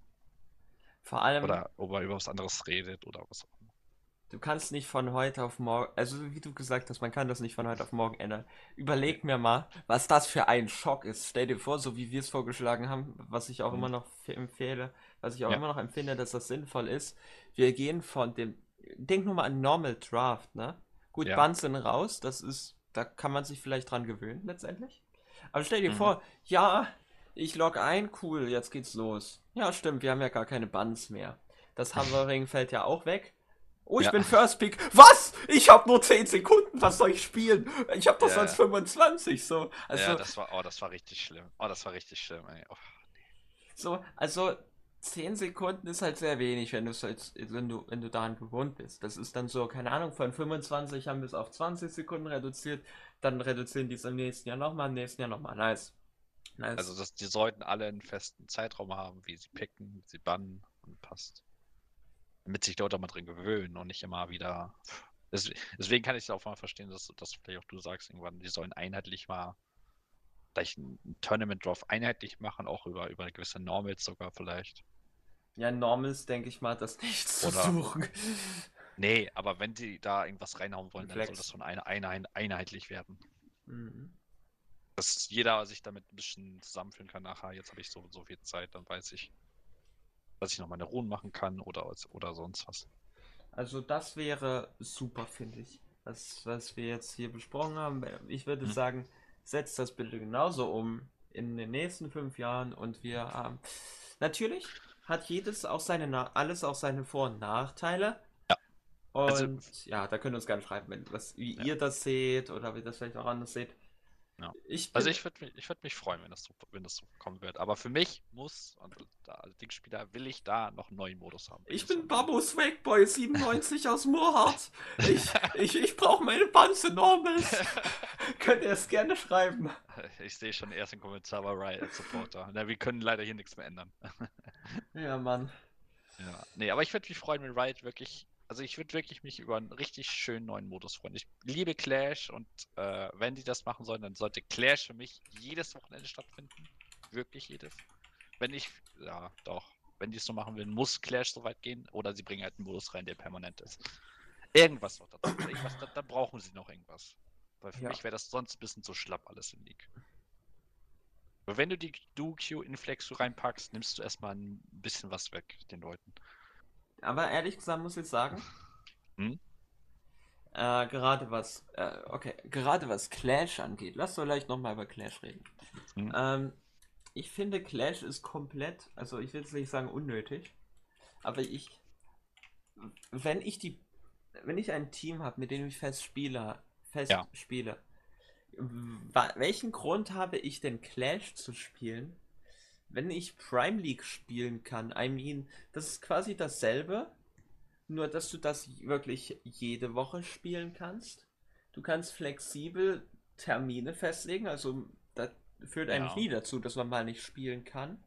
Vor allem. Oder ob er über was anderes redet oder was auch Du kannst nicht von heute auf morgen, also wie du gesagt hast, man kann das nicht von heute auf morgen ändern. Überleg mir mal, was das für ein Schock ist. Stell dir vor, so wie wir es vorgeschlagen haben, was ich auch mhm. immer noch empfehle, was ich auch ja. immer noch empfinde, dass das sinnvoll ist. Wir gehen von dem, denk nur mal an Normal Draft, ne? Gut, ja. Buns sind raus, das ist, da kann man sich vielleicht dran gewöhnen letztendlich. Aber stell dir mhm. vor, ja, ich log ein, cool, jetzt geht's los. Ja, stimmt, wir haben ja gar keine Buns mehr. Das Hovering fällt ja auch weg. Oh, ich ja. bin First Pick. Was? Ich habe nur 10 Sekunden. Was soll ich spielen? Ich habe doch ja, sonst 25. So. Also, ja, das war, oh, das war richtig schlimm. Oh, das war richtig schlimm, ey. Oh, nee. So, also 10 Sekunden ist halt sehr wenig, wenn, halt, wenn, du, wenn du daran gewohnt bist. Das ist dann so, keine Ahnung, von 25 haben wir es auf 20 Sekunden reduziert. Dann reduzieren die es im nächsten Jahr nochmal, im nächsten Jahr nochmal. Nice. nice. Also, das, die sollten alle einen festen Zeitraum haben, wie sie picken, wie sie bannen und passt damit sich Leute mal drin gewöhnen und nicht immer wieder. Deswegen kann ich es auch mal verstehen, dass, dass vielleicht auch du sagst irgendwann, die sollen einheitlich mal vielleicht ein Tournament drauf einheitlich machen, auch über, über gewisse Normals sogar vielleicht. Ja, Normals denke ich mal, das nicht zu Oder, suchen. Nee, aber wenn die da irgendwas reinhauen wollen, Flex. dann soll das von einer eine, einheitlich werden. Mhm. Dass jeder sich damit ein bisschen zusammenführen kann, nachher, jetzt habe ich so, so viel Zeit, dann weiß ich, dass ich noch meine Ruhen machen kann oder, oder sonst was. Also das wäre super, finde ich. Das, was wir jetzt hier besprochen haben. Ich würde hm. sagen, setzt das bitte genauso um in den nächsten fünf Jahren und wir haben. Natürlich hat jedes auch seine alles auch seine Vor- und Nachteile. Ja. Und also, ja, da könnt ihr uns gerne schreiben, was, wie ja. ihr das seht oder wie ihr das vielleicht auch anders seht. Ja. Ich also ich würde mich, würd mich freuen, wenn das, so, wenn das so kommen wird. Aber für mich muss, und da, als Dingspieler will ich da noch einen neuen Modus haben. Ich bin Babu Swagboy 97 aus Moorhardt. Ich, ich, ich brauche meine Panze Normals. Könnt ihr es gerne schreiben. Ich sehe schon erst einen Kommentar bei Riot Supporter. Na, wir können leider hier nichts mehr ändern. ja, Mann. Ja, nee, aber ich würde mich freuen, wenn Riot wirklich also ich würde wirklich mich über einen richtig schönen neuen Modus freuen. Ich liebe Clash und äh, wenn die das machen sollen, dann sollte Clash für mich jedes Wochenende stattfinden. wirklich jede. Wenn ich, ja, doch. Wenn die es so machen will, muss Clash so weit gehen oder sie bringen halt einen Modus rein, der permanent ist. Irgendwas noch dazu. Irgendwas, da, da, brauchen sie noch irgendwas. Weil für ja. mich wäre das sonst ein bisschen zu schlapp alles in League. Aber wenn du die Duo-Q in Flexu reinpackst, nimmst du erstmal ein bisschen was weg, den Leuten. Aber ehrlich gesagt muss ich sagen, hm? äh, gerade was, äh, okay, gerade was Clash angeht, lass doch vielleicht nochmal über Clash reden. Hm? Ähm, ich finde Clash ist komplett, also ich will jetzt nicht sagen unnötig, aber ich, wenn ich die, wenn ich ein Team habe, mit dem ich fest spiele, fest ja. spiele, welchen Grund habe ich denn Clash zu spielen, wenn ich Prime League spielen kann? I mean, das ist quasi dasselbe, nur dass du das wirklich jede Woche spielen kannst. Du kannst flexibel Termine festlegen, also das führt eigentlich ja. nie dazu, dass man mal nicht spielen kann.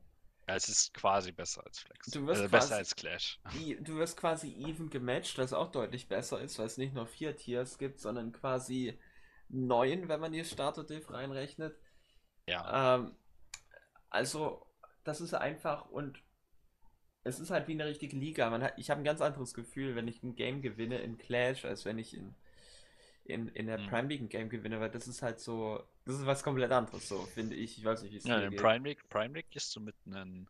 Ja, es ist quasi besser als Flex. Du wirst also quasi, besser als Clash. Du wirst quasi even gematcht, was auch deutlich besser ist, weil es nicht nur vier Tiers gibt, sondern quasi neun, wenn man die Starter-Diff reinrechnet. Ja. Ähm, also, das ist einfach und es ist halt wie eine richtige Liga. Man hat, ich habe ein ganz anderes Gefühl, wenn ich ein Game gewinne in Clash, als wenn ich in, in, in der mhm. Prime League ein Game gewinne, weil das ist halt so, das ist was komplett anderes, so finde ich. Ich weiß nicht, wie es Ja, in Prime League, Prime League gehst du mit einem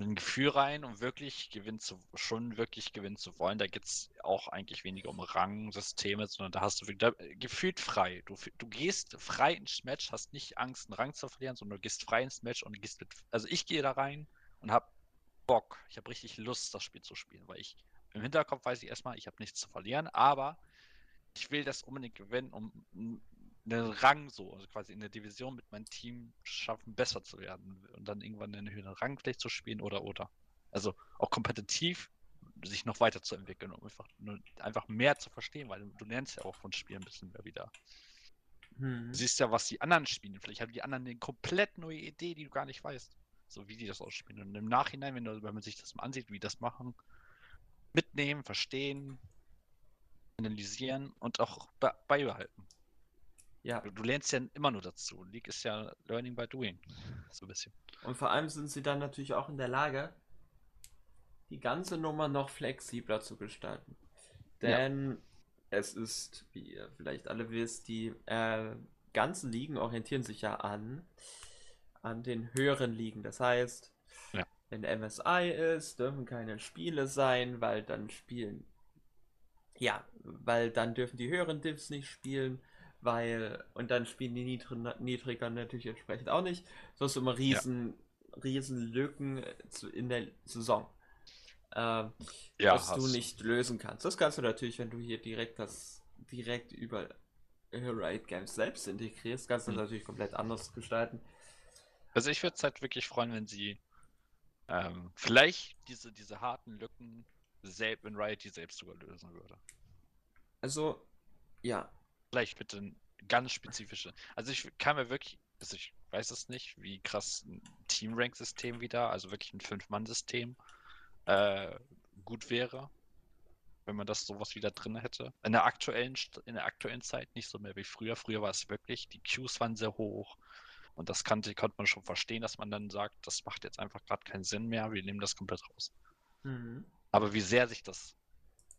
ein Gefühl rein, um wirklich gewinnen zu, schon wirklich gewinnen zu wollen. Da geht es auch eigentlich weniger um Rangsysteme, sondern da hast du da, gefühlt frei. Du, du gehst frei ins Match, hast nicht Angst, einen Rang zu verlieren, sondern du gehst frei ins Match und gehst mit. Also ich gehe da rein und habe Bock. Ich habe richtig Lust, das Spiel zu spielen, weil ich im Hinterkopf weiß ich erstmal, ich habe nichts zu verlieren, aber ich will das unbedingt gewinnen, um einen Rang so, also quasi in der Division mit meinem Team schaffen, besser zu werden und dann irgendwann einen höheren Rang vielleicht zu spielen oder oder. Also auch kompetitiv sich noch weiterzuentwickeln, um einfach, einfach mehr zu verstehen, weil du, lernst ja auch von Spielen ein bisschen mehr wieder. Hm. Du siehst ja, was die anderen spielen. Vielleicht haben die anderen eine komplett neue Idee, die du gar nicht weißt. So wie die das ausspielen. Und im Nachhinein, wenn, du, wenn man sich das mal ansieht, wie die das machen, mitnehmen, verstehen, analysieren und auch beibehalten. Ja. Du, du, lernst ja immer nur dazu. League ist ja Learning by Doing. So ein bisschen. Und vor allem sind sie dann natürlich auch in der Lage, die ganze Nummer noch flexibler zu gestalten. Denn ja. es ist, wie ihr vielleicht alle wisst, die äh, ganzen Ligen orientieren sich ja an, an den höheren Ligen. Das heißt, ja. wenn MSI ist, dürfen keine Spiele sein, weil dann spielen. Ja, weil dann dürfen die höheren Divs nicht spielen weil, und dann spielen die Niedr Niedriger natürlich entsprechend auch nicht. So hast du immer riesen, ja. riesen Lücken in der Saison. Äh, ja, was du nicht lösen kannst. Das kannst du natürlich, wenn du hier direkt das direkt über Riot Games selbst integrierst, kannst du mhm. das natürlich komplett anders gestalten. Also ich würde es halt wirklich freuen, wenn sie ähm, vielleicht diese, diese harten Lücken selbst in Riot die selbst sogar lösen würde. Also, ja, Vielleicht bitte ein ganz spezifische. Also ich kann mir wirklich, also ich weiß es nicht, wie krass ein Team-Rank-System wieder, also wirklich ein Fünf-Mann-System äh, gut wäre, wenn man das sowas wieder drin hätte. In der aktuellen, in der aktuellen Zeit nicht so mehr wie früher. Früher war es wirklich, die Queues waren sehr hoch. Und das kannte, konnte man schon verstehen, dass man dann sagt, das macht jetzt einfach gerade keinen Sinn mehr, wir nehmen das komplett raus. Mhm. Aber wie sehr sich das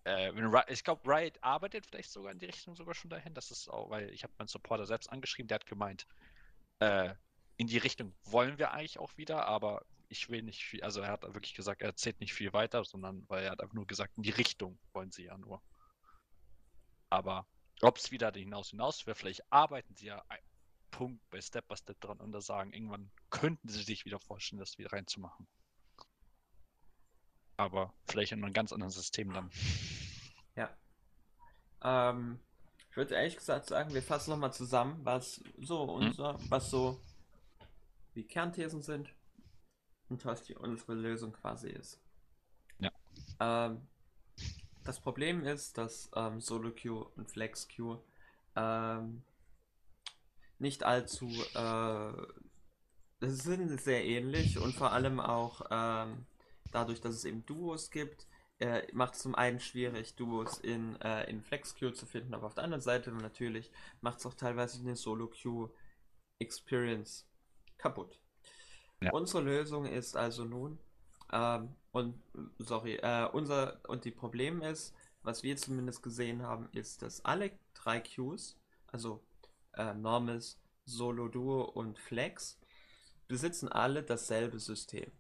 äh, ich glaube, Riot arbeitet vielleicht sogar in die Richtung sogar schon dahin. Das ist auch, weil ich habe meinen Supporter selbst angeschrieben, der hat gemeint, äh, in die Richtung wollen wir eigentlich auch wieder, aber ich will nicht viel, also er hat wirklich gesagt, er erzählt nicht viel weiter, sondern weil er hat einfach nur gesagt, in die Richtung wollen sie ja nur. Aber ob es wieder hinaus hinaus wäre, vielleicht arbeiten sie ja Punkt bei Step by Step dran und da sagen, irgendwann könnten sie sich wieder vorstellen, das wieder reinzumachen aber vielleicht in einem ganz anderen System dann. Ja. Ähm, ich würde ehrlich gesagt sagen, wir fassen nochmal zusammen, was so hm? unser, hm? was so die Kernthesen sind und was die unsere Lösung quasi ist. Ja. Ähm, das Problem ist, dass ähm, Solo Queue und Flex Queue ähm, nicht allzu äh, sind sehr ähnlich und vor allem auch ähm, dadurch, dass es eben Duos gibt, äh, macht es zum einen schwierig, Duos in, äh, in Flex-Queue zu finden, aber auf der anderen Seite natürlich macht es auch teilweise eine Solo-Queue-Experience kaputt. Ja. Unsere Lösung ist also nun, ähm, und sorry, äh, unser und die Problem ist, was wir zumindest gesehen haben, ist, dass alle drei Queues, also äh, Normis, Solo Duo und Flex, besitzen alle dasselbe System.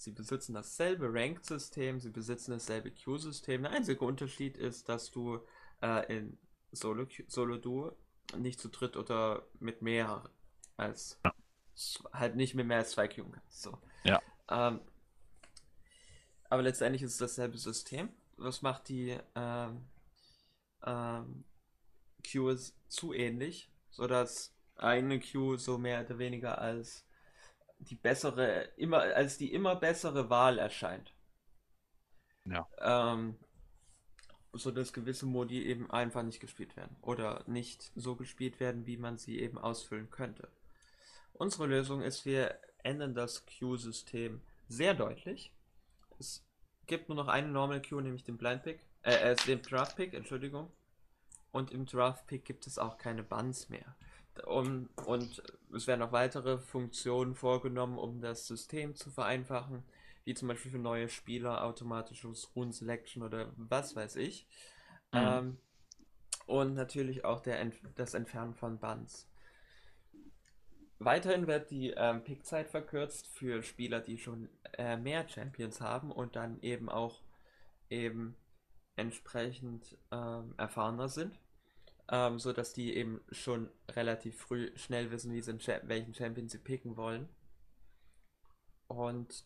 Sie besitzen dasselbe Ranked-System, sie besitzen dasselbe Queue-System. Der einzige Unterschied ist, dass du äh, in Solo, Solo Duo nicht zu dritt oder mit mehr als ja. halt nicht mit mehr als zwei Queues kannst. So. Ja. Ähm, aber letztendlich ist es dasselbe System. Was macht die ähm, ähm, Queues zu ähnlich, sodass eine Queue so mehr oder weniger als die bessere, immer, als die immer bessere Wahl erscheint. Ja. Ähm, so dass gewisse Modi eben einfach nicht gespielt werden oder nicht so gespielt werden, wie man sie eben ausfüllen könnte. Unsere Lösung ist, wir ändern das Queue-System sehr deutlich. Es gibt nur noch eine Normal Queue, nämlich den Blind Pick, äh, äh den Draft Pick, Entschuldigung. Und im Draft Pick gibt es auch keine Buns mehr. Um, und es werden auch weitere Funktionen vorgenommen, um das System zu vereinfachen, wie zum Beispiel für neue Spieler automatisches Rune Selection oder was weiß ich. Mhm. Ähm, und natürlich auch der Ent das Entfernen von Buns. Weiterhin wird die ähm, Pickzeit verkürzt für Spieler, die schon äh, mehr Champions haben und dann eben auch eben entsprechend ähm, erfahrener sind ähm, so dass die eben schon relativ früh schnell wissen, wie sie welchen Champion sie picken wollen. Und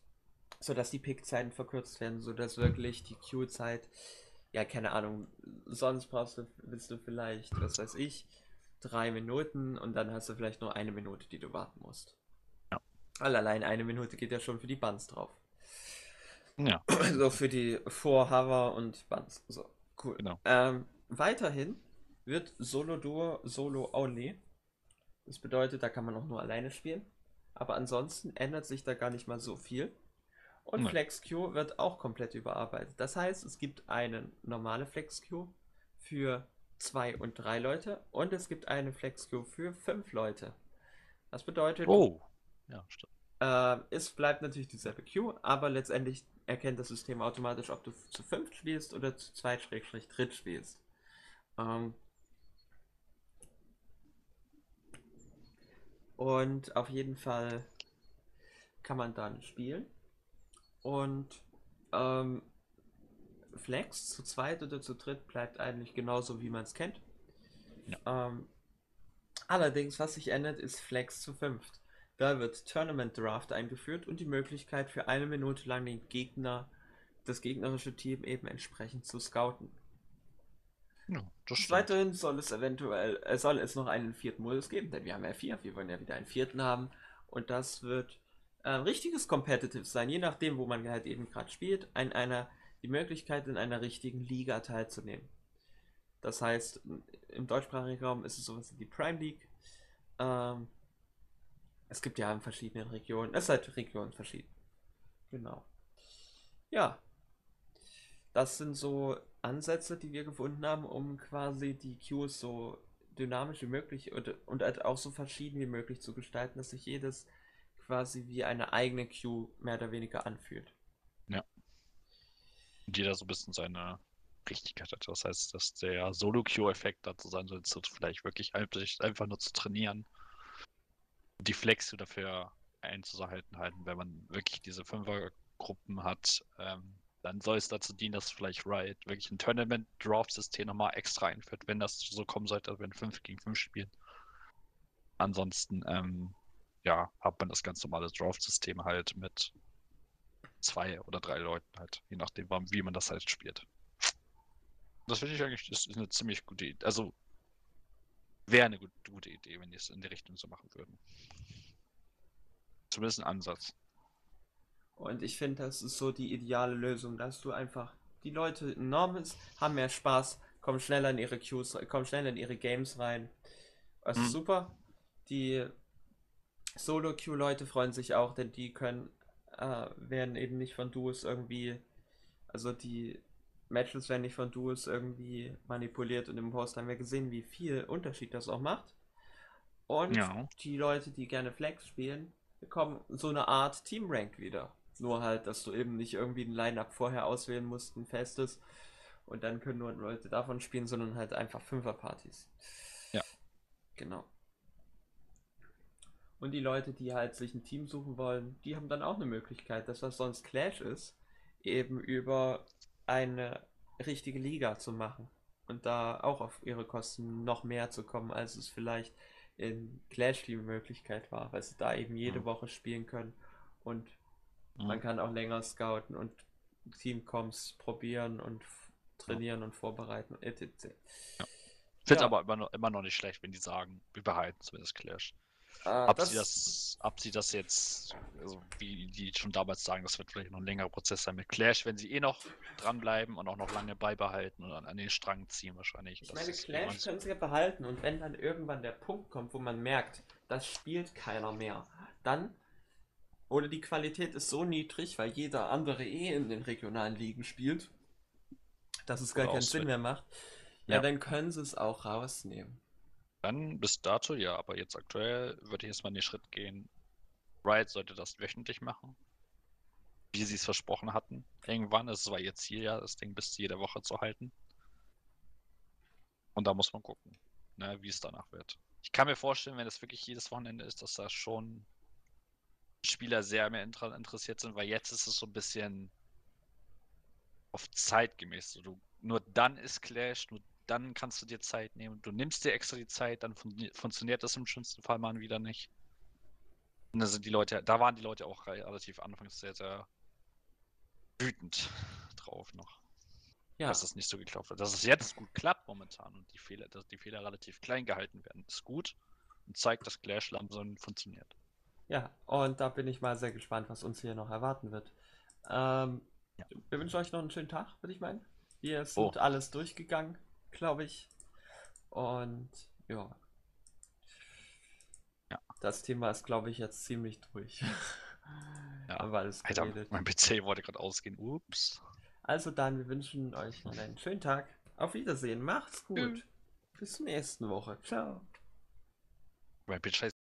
so dass die Pickzeiten verkürzt werden, so dass wirklich die Queue-Zeit, ja, keine Ahnung, sonst brauchst du, willst du vielleicht, was weiß ich, drei Minuten und dann hast du vielleicht nur eine Minute, die du warten musst. Ja. Allein eine Minute geht ja schon für die Buns drauf. Ja. So für die Vor-Hover und Buns. So, cool. Genau. Ähm, weiterhin wird Solo-Duo Solo-Only. Das bedeutet, da kann man auch nur alleine spielen. Aber ansonsten ändert sich da gar nicht mal so viel. Und Nein. FlexQ wird auch komplett überarbeitet. Das heißt, es gibt eine normale FlexQ für zwei und drei Leute und es gibt eine FlexQ für fünf Leute. Das bedeutet, oh. ja. Äh, es bleibt natürlich dieselbe Queue, aber letztendlich erkennt das System automatisch, ob du zu fünf spielst oder zu zweit dritt spielst. Ähm, Und auf jeden Fall kann man dann spielen. Und ähm, Flex zu zweit oder zu dritt bleibt eigentlich genauso, wie man es kennt. Ja. Ähm, allerdings, was sich ändert, ist Flex zu fünft. Da wird Tournament Draft eingeführt und die Möglichkeit für eine Minute lang den Gegner, das gegnerische Team eben entsprechend zu scouten. Ja, Weiterhin soll es eventuell, äh, soll es noch einen vierten Modus geben, denn wir haben ja vier, wir wollen ja wieder einen vierten haben. Und das wird ein äh, richtiges Competitive sein, je nachdem, wo man halt eben gerade spielt, ein, einer, die Möglichkeit in einer richtigen Liga teilzunehmen. Das heißt, im deutschsprachigen Raum ist es sowas wie die Prime League. Ähm, es gibt ja in verschiedenen Regionen, es halt Regionen verschieden. Genau. Ja. Das sind so Ansätze, die wir gefunden haben, um quasi die Queues so dynamisch wie möglich und, und halt auch so verschieden wie möglich zu gestalten, dass sich jedes quasi wie eine eigene Queue mehr oder weniger anfühlt. Ja. Und jeder so ein bisschen seine Richtigkeit hat. Das heißt, dass der Solo-Queue-Effekt dazu sein soll, vielleicht wirklich einfach nur zu trainieren. Die Flex dafür einzuhalten halten, wenn man wirklich diese Fünfergruppen hat, ähm, dann soll es dazu dienen, dass vielleicht Riot wirklich ein Tournament-Draft-System nochmal extra einführt, wenn das so kommen sollte, wenn 5 gegen 5 spielen. Ansonsten, ähm, ja, hat man das ganz normale Draft-System halt mit zwei oder drei Leuten halt, je nachdem, wie man das halt spielt. Das finde ich eigentlich, das ist eine ziemlich gute Idee. Also, wäre eine gute Idee, wenn die es in die Richtung so machen würden. Zumindest ein Ansatz. Und ich finde, das ist so die ideale Lösung, dass du einfach die Leute enorm ist, haben mehr Spaß, kommen schneller in ihre Queues, kommen schneller in ihre Games rein. Das mhm. ist super. Die Solo-Queue-Leute freuen sich auch, denn die können, äh, werden eben nicht von Duos irgendwie, also die Matches werden nicht von Duos irgendwie manipuliert und im Post haben wir gesehen, wie viel Unterschied das auch macht. Und ja. die Leute, die gerne Flex spielen, bekommen so eine Art Team Rank wieder. Nur halt, dass du eben nicht irgendwie ein Line-Up vorher auswählen musst, ein festes. Und dann können nur Leute davon spielen, sondern halt einfach Fünferpartys. Ja. Genau. Und die Leute, die halt sich ein Team suchen wollen, die haben dann auch eine Möglichkeit, dass was sonst Clash ist, eben über eine richtige Liga zu machen. Und da auch auf ihre Kosten noch mehr zu kommen, als es vielleicht in Clash die Möglichkeit war, weil sie da eben jede mhm. Woche spielen können und mhm. man kann auch länger scouten und Teamcoms probieren und trainieren ja. und vorbereiten, etc. Ja. Finde ja. aber immer noch, immer noch nicht schlecht, wenn die sagen, wir behalten zumindest Clash. Ah, ob, das... Sie das, ob sie das jetzt, also wie die schon damals sagen, das wird vielleicht noch ein längerer Prozess sein mit Clash, wenn sie eh noch dranbleiben und auch noch lange beibehalten und an den Strang ziehen wahrscheinlich. Ich meine, Clash können sie ja behalten und wenn dann irgendwann der Punkt kommt, wo man merkt, das spielt keiner mehr, dann oder die Qualität ist so niedrig, weil jeder andere eh in den regionalen Ligen spielt, dass es gar keinen Sinn mehr macht. Ja, ja, dann können sie es auch rausnehmen. Dann bis dato ja, aber jetzt aktuell würde ich erstmal den Schritt gehen. Riot sollte das wöchentlich machen. Wie sie es versprochen hatten. Irgendwann, es war ihr Ziel ja, das Ding bis jede Woche zu halten. Und da muss man gucken, ne, wie es danach wird. Ich kann mir vorstellen, wenn es wirklich jedes Wochenende ist, dass da schon Spieler sehr mehr interessiert sind, weil jetzt ist es so ein bisschen auf zeitgemäß. So, du, nur dann ist Clash, nur dann kannst du dir Zeit nehmen. Du nimmst dir extra die Zeit, dann fun funktioniert das im schlimmsten Fall mal wieder nicht. Und da sind die Leute, da waren die Leute auch relativ anfangs sehr, sehr wütend drauf noch. Ja. Dass das nicht so geklappt hat. Dass es jetzt gut klappt momentan und die Fehler, dass die Fehler relativ klein gehalten werden, ist gut und zeigt, dass Clash langsam funktioniert. Ja, und da bin ich mal sehr gespannt, was uns hier noch erwarten wird. Ähm, ja. Wir wünschen euch noch einen schönen Tag, würde ich meinen. Wir sind oh. alles durchgegangen glaube ich. Und ja. ja. Das Thema ist, glaube ich, jetzt ziemlich durch. ja. Aber alles Alter, mein PC wollte gerade ausgehen. Ups. Also dann, wir wünschen euch noch einen schönen Tag. Auf Wiedersehen. Macht's gut. Bis zur nächsten Woche. Ciao. Mein PC